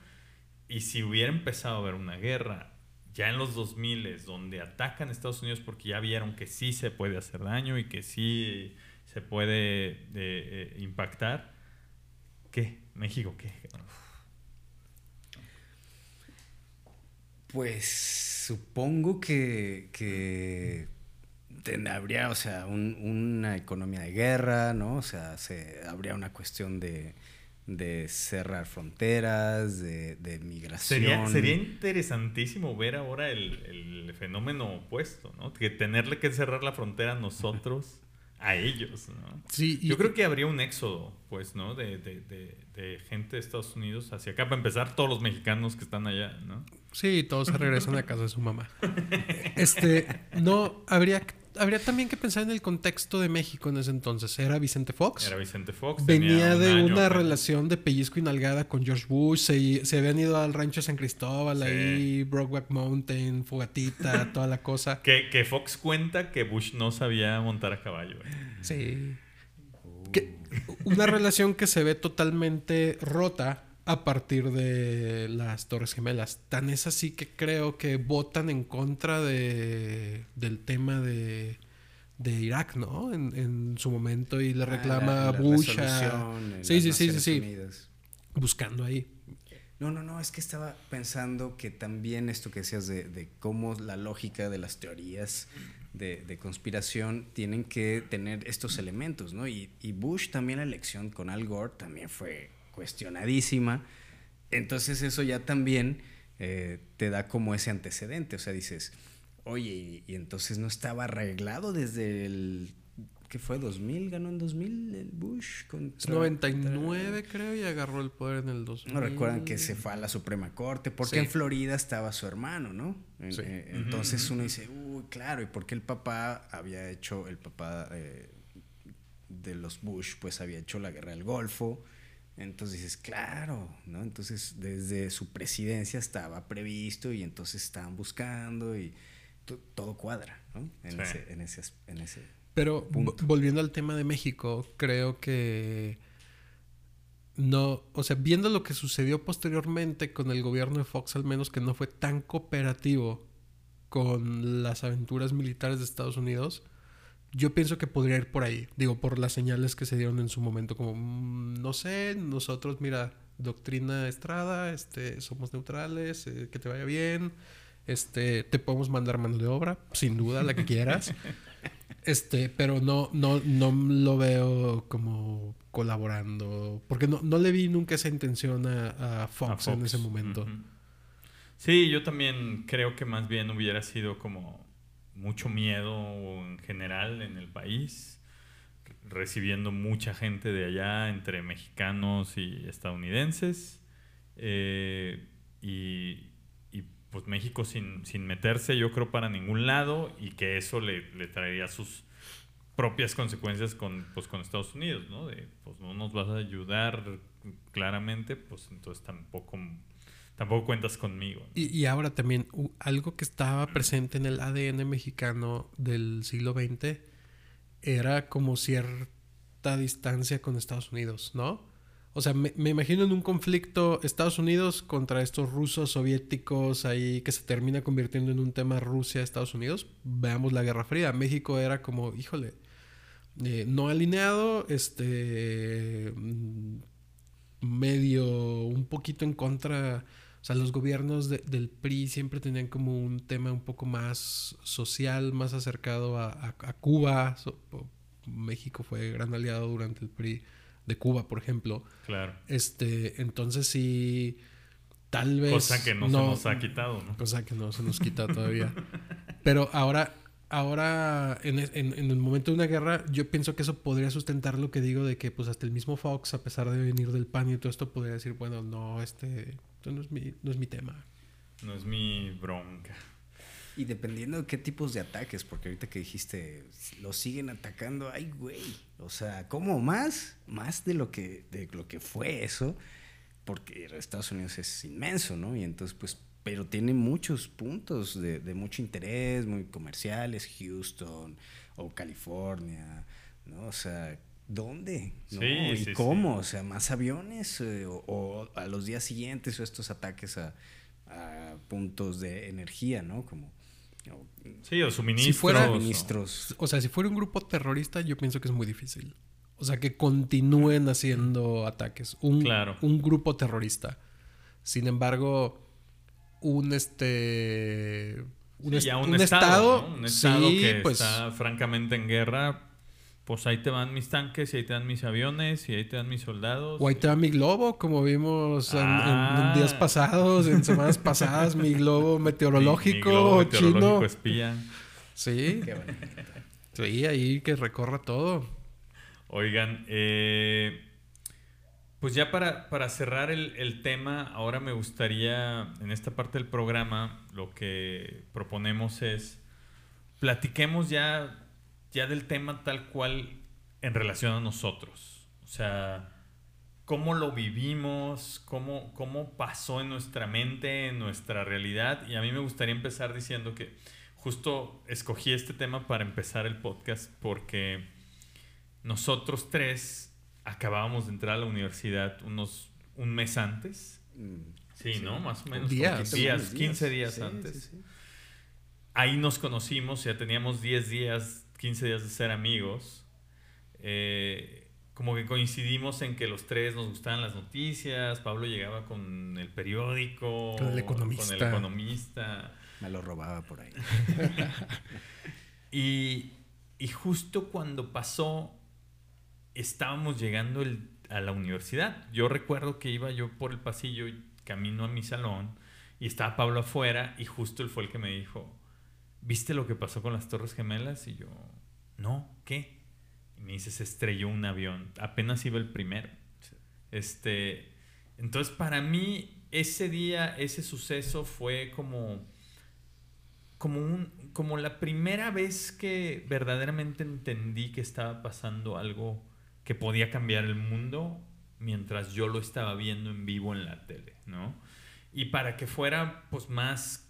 y si hubiera empezado a haber una guerra ya en los 2000 donde atacan a Estados Unidos porque ya vieron que sí se puede hacer daño y que sí se puede eh, eh, impactar, ¿qué? México, ¿qué? Pues supongo que, que habría, o sea, un- una economía de guerra, ¿no? O sea, se, habría una cuestión de, de cerrar fronteras, de, de migración. Sería, sería interesantísimo ver ahora el, el fenómeno opuesto, ¿no? Que tenerle que cerrar la frontera a nosotros, a ellos, ¿no? Sí, y- Yo creo que habría un éxodo, pues, ¿no? De, de- de- de gente de Estados Unidos hacia acá. Para empezar, todos los mexicanos que están allá, ¿no? Sí, todos se regresan a casa de su mamá. Este, no, habría, habría también que pensar en el contexto de México en ese entonces. Era Vicente Fox. Era Vicente Fox. Venía un de año una relación de pellizco y nalgada con George Bush. Se, se habían ido al rancho San Cristóbal, Sí. ahí, Brokeback Mountain, fogatita, toda la cosa. Que, que Fox cuenta que Bush no sabía montar a caballo. ¿eh? Sí. Que- una relación que se ve totalmente rota a partir de las Torres Gemelas. Tan es así que creo que votan en contra de, del tema de, de Irak, ¿no? En, en su momento y le Ah, reclama la- a la Bush a- Sí, sí, sí, sí, sí. Unidas. Buscando ahí. No, no, no, es que estaba pensando que también esto que decías de, de cómo la lógica de las teorías de, de conspiración tienen que tener estos elementos, ¿no? Y, y Bush también la elección con Al Gore también fue cuestionadísima. Entonces eso ya también eh, te da como ese antecedente, o sea, dices, oye, y, y entonces no estaba arreglado desde el... ¿Qué fue? ¿2000? ¿Ganó en 2000 el Bush? Contra, 99 creo y agarró el poder en el 2000. no recuerdan que se fue a la Suprema Corte, porque Sí. en Florida estaba su hermano, ¿no? En- Sí. eh, entonces uno dice, uy, claro, y porque el papá había hecho, el papá eh, de los Bush, pues había hecho la guerra del Golfo. Entonces dices, claro, ¿no? Entonces desde su presidencia estaba previsto y entonces estaban buscando y to- todo cuadra, ¿no? En, Sí. ese, en, ese, en ese Pero Punto. volviendo al tema de México, creo que no, o sea, viendo lo que sucedió posteriormente con el gobierno de Fox, al menos que no fue tan cooperativo con las aventuras militares de Estados Unidos, yo pienso que podría ir por ahí. Digo, por las señales que se dieron en su momento, como, mm, no sé, nosotros, mira, doctrina Estrada, este, somos neutrales, eh, que te vaya bien, este, te podemos mandar mano de obra, sin duda, la que quieras. Este, pero no, no, no lo veo como colaborando. Porque no, no le vi nunca esa intención a, Fox, en ese momento. Sí, yo también creo que más bien hubiera sido como mucho miedo en general en el país, recibiendo mucha gente de allá, entre mexicanos y estadounidenses. Eh, y, pues México sin, sin, meterse, yo creo, para ningún lado y que eso le, le, traería sus propias consecuencias con, pues, con Estados Unidos, ¿no? De, pues no nos vas a ayudar claramente, pues entonces tampoco, tampoco cuentas conmigo. Y, ahora también, algo que estaba presente en el ADN mexicano del siglo XX era como cierta distancia con Estados Unidos, ¿no? O sea, me, imagino en un conflicto Estados Unidos contra estos rusos soviéticos ahí que se termina convirtiendo en un tema Rusia-Estados Unidos. Veamos la Guerra Fría. México era como, híjole, eh, no alineado, este, mm, medio, un poquito en contra. O sea, los gobiernos del PRI siempre tenían como un tema un poco más social, más acercado a, Cuba. México fue gran aliado durante el PRI de Cuba, por ejemplo. Claro. Este, entonces sí, tal vez... Cosa que no, se nos ha quitado, ¿no? Cosa que no se nos quita todavía. Pero ahora, ahora en, el momento de una guerra, yo pienso que eso podría sustentar lo que digo de que pues hasta el mismo Fox, a pesar de venir del PAN y todo esto, podría decir, bueno, no, este, esto no es mi, no es mi tema. No es mi bronca. Y dependiendo de qué tipos de ataques, porque ahorita que dijiste, lo siguen atacando, ay, güey. O sea, ¿cómo más? Más de lo que, de lo que fue eso, porque Estados Unidos es inmenso, ¿no? Y entonces, pues, pero tiene muchos puntos de, de mucho interés, muy comerciales, Houston o California, ¿no? O sea, ¿dónde? Sí, ¿Y cómo? O sea, más aviones eh, o, a los días siguientes o estos ataques a, a puntos de energía, ¿no? Como Sí, o suministros. o... sea, si fuera un grupo terrorista, yo pienso que es muy difícil. O sea, que continúen haciendo ataques. Un, claro. un grupo terrorista. Sin embargo, un este. Un, estado, un estado que pues, está francamente en guerra pues ahí te van mis tanques, y ahí te dan mis aviones, y ahí te dan mis soldados. O ahí te va mi globo, como vimos en, ah. días pasados, en semanas pasadas, mi globo meteorológico mi, globo meteorológico espía. Sí. Qué Sí, ahí que recorra todo. Oigan, eh, pues ya para, para cerrar el, el, tema, ahora me gustaría, en esta parte del programa, lo que proponemos es, platiquemos ya ya del tema tal cual en relación a nosotros. O sea, cómo lo vivimos, cómo, cómo pasó en nuestra mente, en nuestra realidad. Y a mí me gustaría empezar diciendo que justo escogí este tema para empezar el podcast porque nosotros tres acabábamos de entrar a la universidad unos un mes antes. Mm, sí, ¿no? Más o menos. Días. días 15 días antes. Ahí nos conocimos, ya teníamos 10 días 15 días de ser amigos, eh, como que coincidimos en que los tres nos gustaban las noticias. Pablo llegaba con el periódico, con el economista. Con el economista. Me lo robaba por ahí. y, y, justo cuando pasó, estábamos llegando a la universidad. Yo recuerdo que iba yo por el pasillo, camino a mi salón, y estaba Pablo afuera, y justo él fue el que me dijo, ¿viste lo que pasó con las Torres Gemelas? Y yo, no, ¿qué? Y me dice, se estrelló un avión. Apenas iba el primero. Este, entonces, para mí, ese día, ese suceso fue como, como, un, como la primera vez que verdaderamente entendí que estaba pasando algo que podía cambiar el mundo mientras yo lo estaba viendo en vivo en la tele, ¿no? Y para que fuera pues más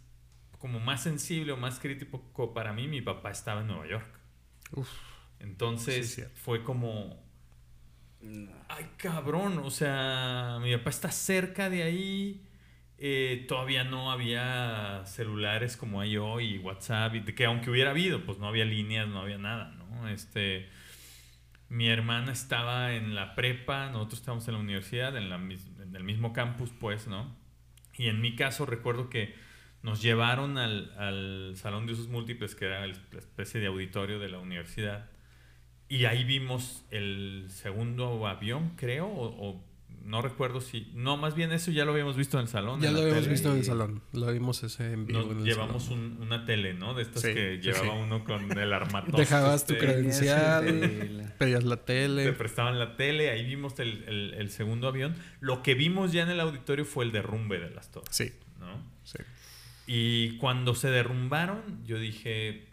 como más sensible o más crítico para mí, mi papá estaba en Nueva York. Entonces fue como, Ay, cabrón, o sea, mi papá está cerca de ahí. Eh, todavía no había celulares como hay hoy, WhatsApp, y que aunque hubiera habido, pues no había líneas, no había nada, ¿no? Este, mi hermana estaba en la prepa, nosotros estábamos en la universidad, en, la, en el mismo campus, pues, ¿no? Y en mi caso recuerdo que nos llevaron al, al salón de usos múltiples, que era la especie de auditorio de la universidad, y ahí vimos el segundo avión, creo, o, no recuerdo si. No, más bien eso ya lo habíamos visto en el salón. Ya lo habíamos visto en el salón. Lo vimos ese en vivo. Nos llevamos una tele, ¿no? De estas que llevaba uno con el armatoste. Dejabas tu credencial, pedías la tele. Te prestaban la tele, ahí vimos el, el, segundo avión. Lo que vimos ya en el auditorio fue el derrumbe de las torres. Sí. ¿no? Sí. Y cuando se derrumbaron, yo dije,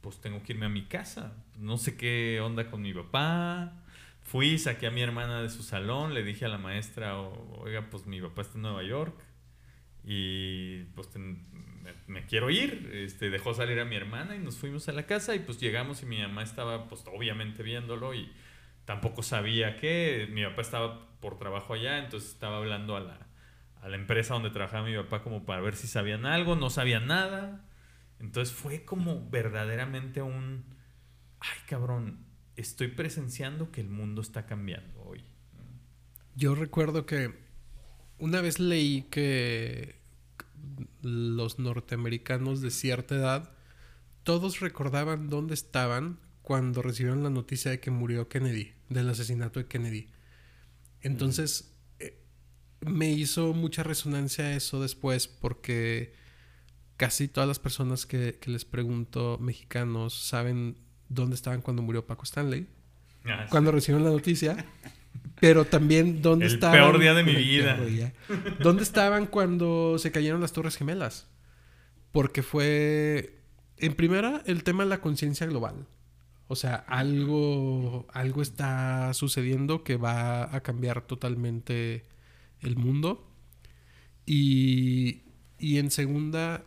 pues tengo que irme a mi casa. No sé qué onda con mi papá. Fui, saqué a mi hermana de su salón, le dije a la maestra, oiga, pues mi papá está en Nueva York y pues me, quiero ir. Este, dejó salir a mi hermana y nos fuimos a la casa y pues llegamos y mi mamá estaba pues obviamente viéndolo y tampoco sabía qué. Mi papá estaba por trabajo allá, entonces estaba hablando a la, a la empresa donde trabajaba mi papá como para ver si sabían algo, no sabían nada. Entonces fue como verdaderamente un, ay cabrón, estoy presenciando que el mundo está cambiando hoy. Yo recuerdo que una vez leí que los norteamericanos de cierta edad, todos recordaban dónde estaban cuando recibieron la noticia de que murió Kennedy, del asesinato de Kennedy. Entonces, me hizo mucha resonancia eso después porque casi todas las personas que, les pregunto, mexicanos, saben dónde estaban cuando murió Paco Stanley. Ah, cuando recibieron la noticia. Pero también dónde estaban. El peor día de mi vida. ¿Dónde estaban cuando se cayeron las Torres Gemelas? Porque fue. En primera, el tema de la conciencia global. O sea, algo, algo está sucediendo que va a cambiar totalmente el mundo. Y, y en segunda,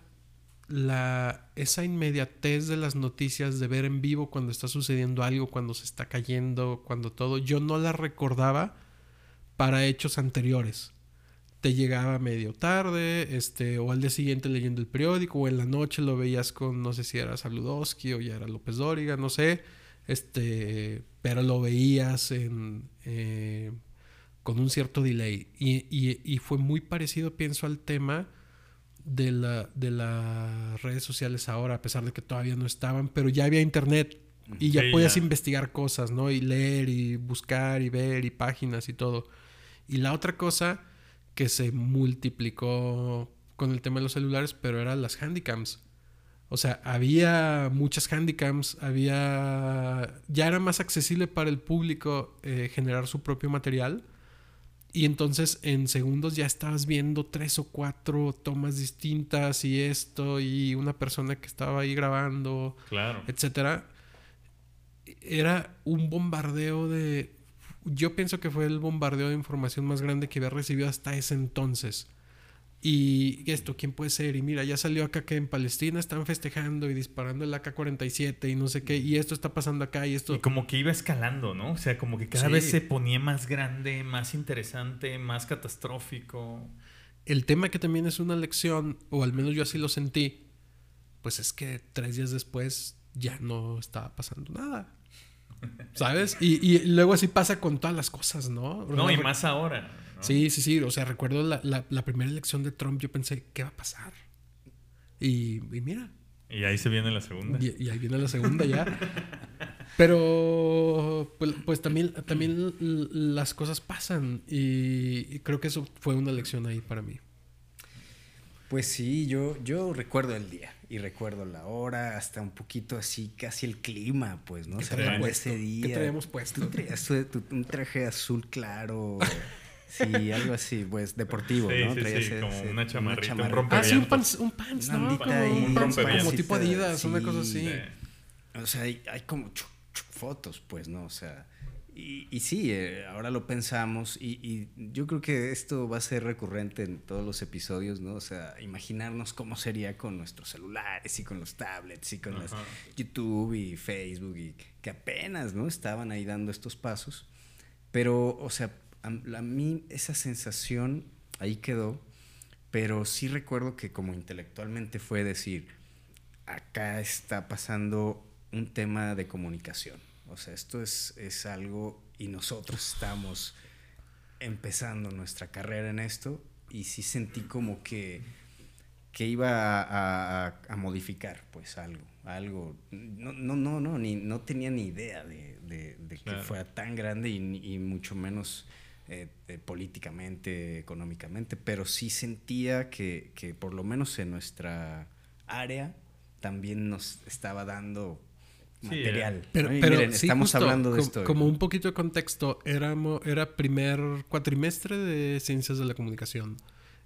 la, esa inmediatez de las noticias, de ver en vivo cuando está sucediendo algo, cuando se está cayendo, cuando todo, yo no la recordaba para hechos anteriores. Te llegaba medio tarde, este, o al día siguiente leyendo el periódico, o en la noche lo veías con, no sé si era Saludowski o ya era López Dóriga, no sé, este, pero lo veías en, eh, con un cierto delay. Y, y fue muy parecido, pienso, al tema de, la, de las redes sociales ahora, a pesar de que todavía no estaban, pero ya había internet y ya podías investigar cosas, ¿no? Y leer y buscar y ver y páginas y todo. Y la otra cosa que se multiplicó con el tema de los celulares, pero eran las handycams. O sea, había muchas handycams, había... Ya era más accesible para el público eh, generar su propio material y entonces en segundos ya estabas viendo tres o cuatro tomas distintas y esto y una persona que estaba ahí grabando, claro. etcétera. Era un bombardeo de yo pienso que fue el bombardeo de información más grande que había recibido hasta ese entonces. Y esto, ¿quién puede ser? Y mira, ya salió acá que en Palestina están festejando y disparando el AK-47 y no sé qué, y esto está pasando acá y esto... Y como que iba escalando, ¿no? O sea, como que cada vez se ponía más grande, más interesante, más catastrófico. El tema que también es una lección, o al menos yo así lo sentí, pues es que tres días después ya no estaba pasando nada. ¿Sabes? Y, y luego así pasa con todas las cosas, ¿no? No, y más ahora. Sí, sí, sí. O sea, recuerdo la, primera elección de Trump, yo pensé, ¿qué va a pasar? Y, mira. Y ahí se viene la segunda. Y, ahí viene la segunda ya. Pero, pues, pues, también, también las cosas pasan y, creo que eso fue una lección ahí para mí. Pues sí, yo, yo recuerdo el día y recuerdo la hora, hasta un poquito así, casi el clima, pues, ¿no? ¿Qué ese día. ¿Qué traíamos puesto? un traje azul claro. Sí, algo así, pues deportivo, ¿no? Sí, sí, como una chamarrita, un rompevientos. Ah, sí, un pants, un pants ¿no? Como, como tipo Adidas, una cosa así. O sea, hay, hay como fotos, pues, ¿no? O sea, y, y sí, eh, ahora lo pensamos y, y, yo creo que esto va a ser recurrente en todos los episodios, ¿no? O sea, imaginarnos cómo sería con nuestros celulares y con los tablets y con las YouTube y Facebook y que apenas, ¿no? Estaban ahí dando estos pasos. Pero, o sea, a, a mí esa sensación ahí quedó, pero sí recuerdo que como intelectualmente fue decir, acá está pasando un tema de comunicación. O sea, esto es, es algo y nosotros estamos empezando nuestra carrera en esto y sí sentí como que, que iba a, a, modificar pues algo, algo. No, no, no, no, ni, no tenía ni idea de, de, de que fuera tan grande y, y mucho menos eh, políticamente, económicamente, pero sí sentía que, que por lo menos en nuestra área también nos estaba dando material. Pero, pero estamos hablando de esto. Como un poquito de contexto, éramos, era primer cuatrimestre de ciencias de la comunicación.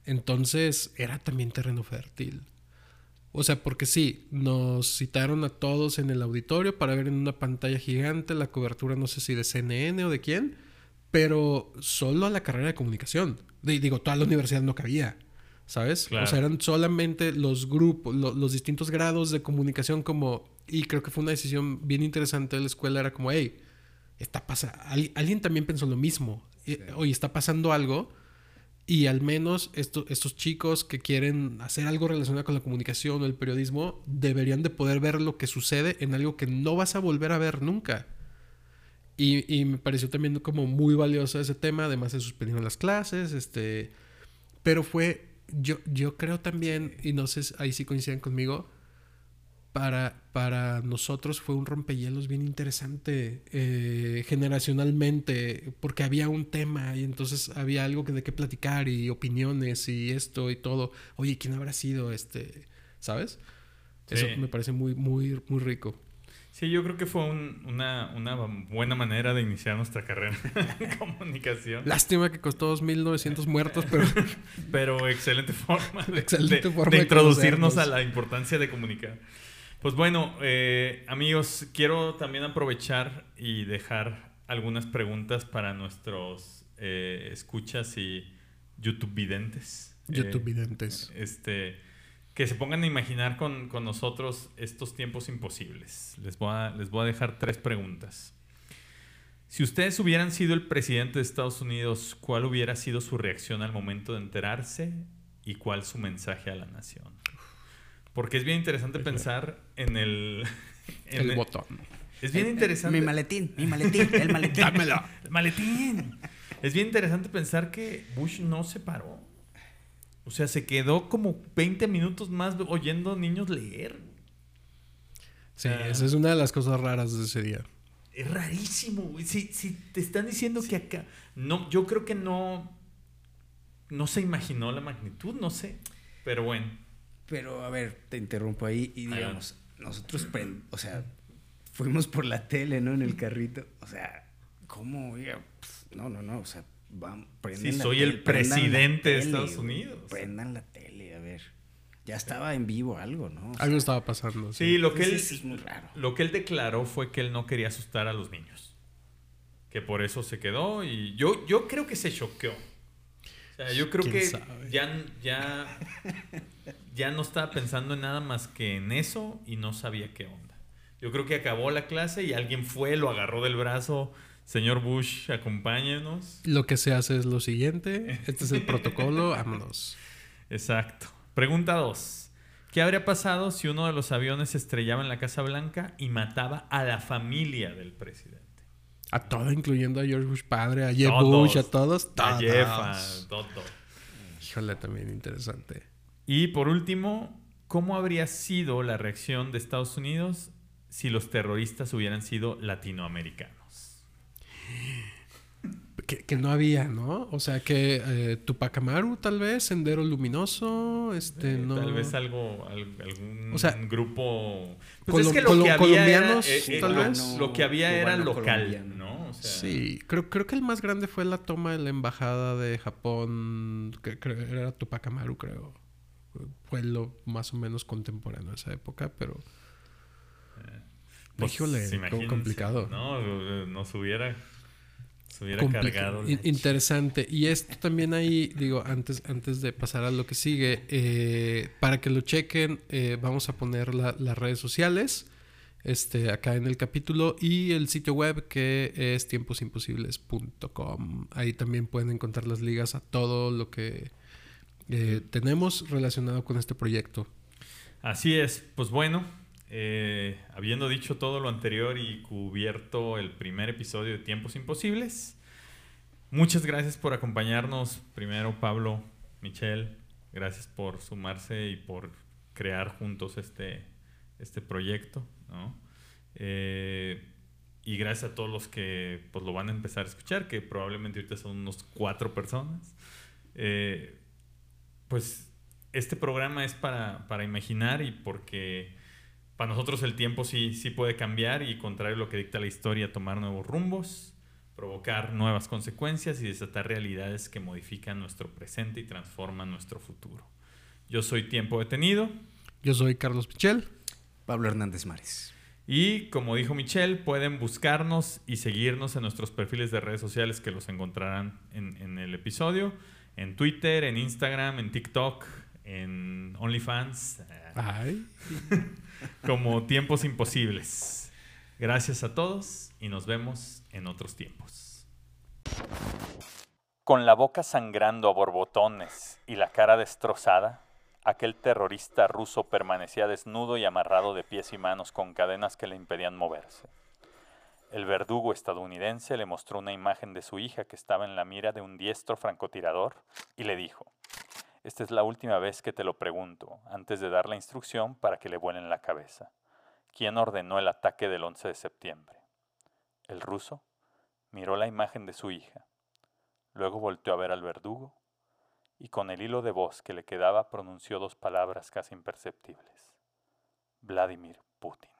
Entonces era también terreno fértil. O sea, porque sí, nos citaron a todos en el auditorio para ver en una pantalla gigante la cobertura, no sé si de CNN o de quién, pero solo a la carrera de comunicación. Digo, toda la universidad no cabía, ¿sabes? O sea, eran solamente los grupos, los distintos grados de comunicación como... Y creo que fue una decisión bien interesante de la escuela, era como, hey, está pasando... Alguien también pensó lo mismo. Eh, oye, está pasando algo y al menos estos chicos que quieren hacer algo relacionado con la comunicación o el periodismo deberían de poder ver lo que sucede en algo que no vas a volver a ver nunca. Y, me pareció también como muy valioso ese tema, además se suspendieron las clases, este, pero fue, yo, yo creo también, y no sé, ahí sí coinciden conmigo, para, para nosotros fue un rompehielos bien interesante eh, generacionalmente, porque había un tema y entonces había algo que de qué platicar y opiniones y esto y todo. Oye, ¿quién habrá sido este? ¿Sabes? Eso me parece muy, muy, muy rico. Sí, yo creo que fue una, una, buena manera de iniciar nuestra carrera en comunicación. Lástima que costó 2.900 muertos, pero... pero excelente forma de, excelente forma de, introducirnos a la importancia de comunicar. Pues bueno, eh, amigos, quiero también aprovechar y dejar algunas preguntas para nuestros eh, escuchas y YouTube videntes. YouTube videntes. Eh, este que se pongan a imaginar con, nosotros estos tiempos imposibles. Les voy, a, les voy a dejar tres preguntas. Si ustedes hubieran sido el presidente de Estados Unidos, ¿cuál hubiera sido su reacción al momento de enterarse y cuál su mensaje a la nación? Porque es bien interesante pensar en el... el, botón. Es bien interesante. Mi maletín, mi maletín, el maletín. Dámelo. El maletín. Es bien interesante pensar que Bush no se paró. O sea, se quedó como 20 minutos más oyendo niños leer. Sí, esa es una de las cosas raras de ese día. Es rarísimo, güey. Si, te están diciendo que acá. No, yo creo que no. No se imaginó la magnitud, no sé. Pero bueno. Pero a ver, te interrumpo ahí y digamos, nosotros, o sea, fuimos por la tele, ¿no? En el carrito. O sea, ¿cómo? no, no, no. O sea, sí, soy el presidente de Estados Unidos. Prendan la tele, a ver. Ya estaba en vivo algo, ¿no? algo estaba pasando. Sí, lo que él es muy raro. Lo que él declaró fue que él no quería asustar a los niños. Que por eso se quedó y yo, yo creo que se choqueó. O sea, yo creo que ya, ya, ya no estaba pensando en nada más que en eso y no sabía qué onda. Yo creo que acabó la clase y alguien fue, lo agarró del brazo Señor Bush, acompáñenos. Lo que se hace es lo siguiente. Este es el protocolo. Vámonos. Exacto. Pregunta 2. ¿Qué habría pasado si uno de los aviones se estrellaba en la Casa Blanca y mataba a la familia del presidente? A todo, incluyendo a George Bush padre, a Jeb Bush, a todos. A Jeff, a todo. Híjole, también interesante. Y por último, ¿cómo habría sido la reacción de Estados Unidos si los terroristas hubieran sido latinoamericanos? Que, no había, ¿no? O sea, que eh, Tupac Amaru, tal vez, Sendero Luminoso, este, eh, no... Tal vez algo, algún o sea, grupo... Pues es que lo que había colombianos, era, eh, tal vez. Lo que había era local, ¿no? O sea, sí, creo, creo que el más grande fue la toma de la embajada de Japón, que, era Tupac Amaru, creo. Fue lo más o menos contemporáneo de esa época, pero... Pues, Híjole, complicado. No, nos hubiera se hubiera cargado. Interesante. Y esto también ahí, digo, antes, antes de pasar a lo que sigue, eh, para que lo chequen, eh, vamos a poner las redes sociales. este, acá en el capítulo y el sitio web que es tiemposimposibles.com. Ahí también pueden encontrar las ligas a todo lo que eh, tenemos relacionado con este proyecto. Así es, pues bueno, eh, habiendo dicho todo lo anterior y cubierto el primer episodio de Tiempos Imposibles, muchas gracias por acompañarnos. Primero, Pablo, Michelle, gracias por sumarse y por crear juntos este, este proyecto. Eh, y gracias a todos los que pues, lo van a empezar a escuchar, que probablemente ahorita son unos cuatro personas. Eh, pues este programa es para, para, imaginar y porque para nosotros el tiempo sí, sí puede cambiar y contrario a lo que dicta la historia, tomar nuevos rumbos, provocar nuevas consecuencias y desatar realidades que modifican nuestro presente y transforman nuestro futuro. Yo soy Tiempo Detenido. Yo soy Carlos Pichel. Pablo Hernández Mares. Y como dijo Michelle, pueden buscarnos y seguirnos en nuestros perfiles de redes sociales que los encontrarán en, en el episodio en Twitter, en Instagram, en TikTok, en OnlyFans. Ay. como tiempos imposibles. Gracias a todos y nos vemos en otros tiempos. Con la boca sangrando a borbotones y la cara destrozada, aquel terrorista ruso permanecía desnudo y amarrado de pies y manos con cadenas que le impedían moverse. El verdugo estadounidense le mostró una imagen de su hija que estaba en la mira de un diestro francotirador y le dijo, esta es la última vez que te lo pregunto, antes de dar la instrucción para que le vuelen la cabeza. ¿Quién ordenó el ataque del 11 de septiembre? El ruso miró la imagen de su hija, luego volteó a ver al verdugo y con el hilo de voz que le quedaba pronunció dos palabras casi imperceptibles. Vladimir Putin.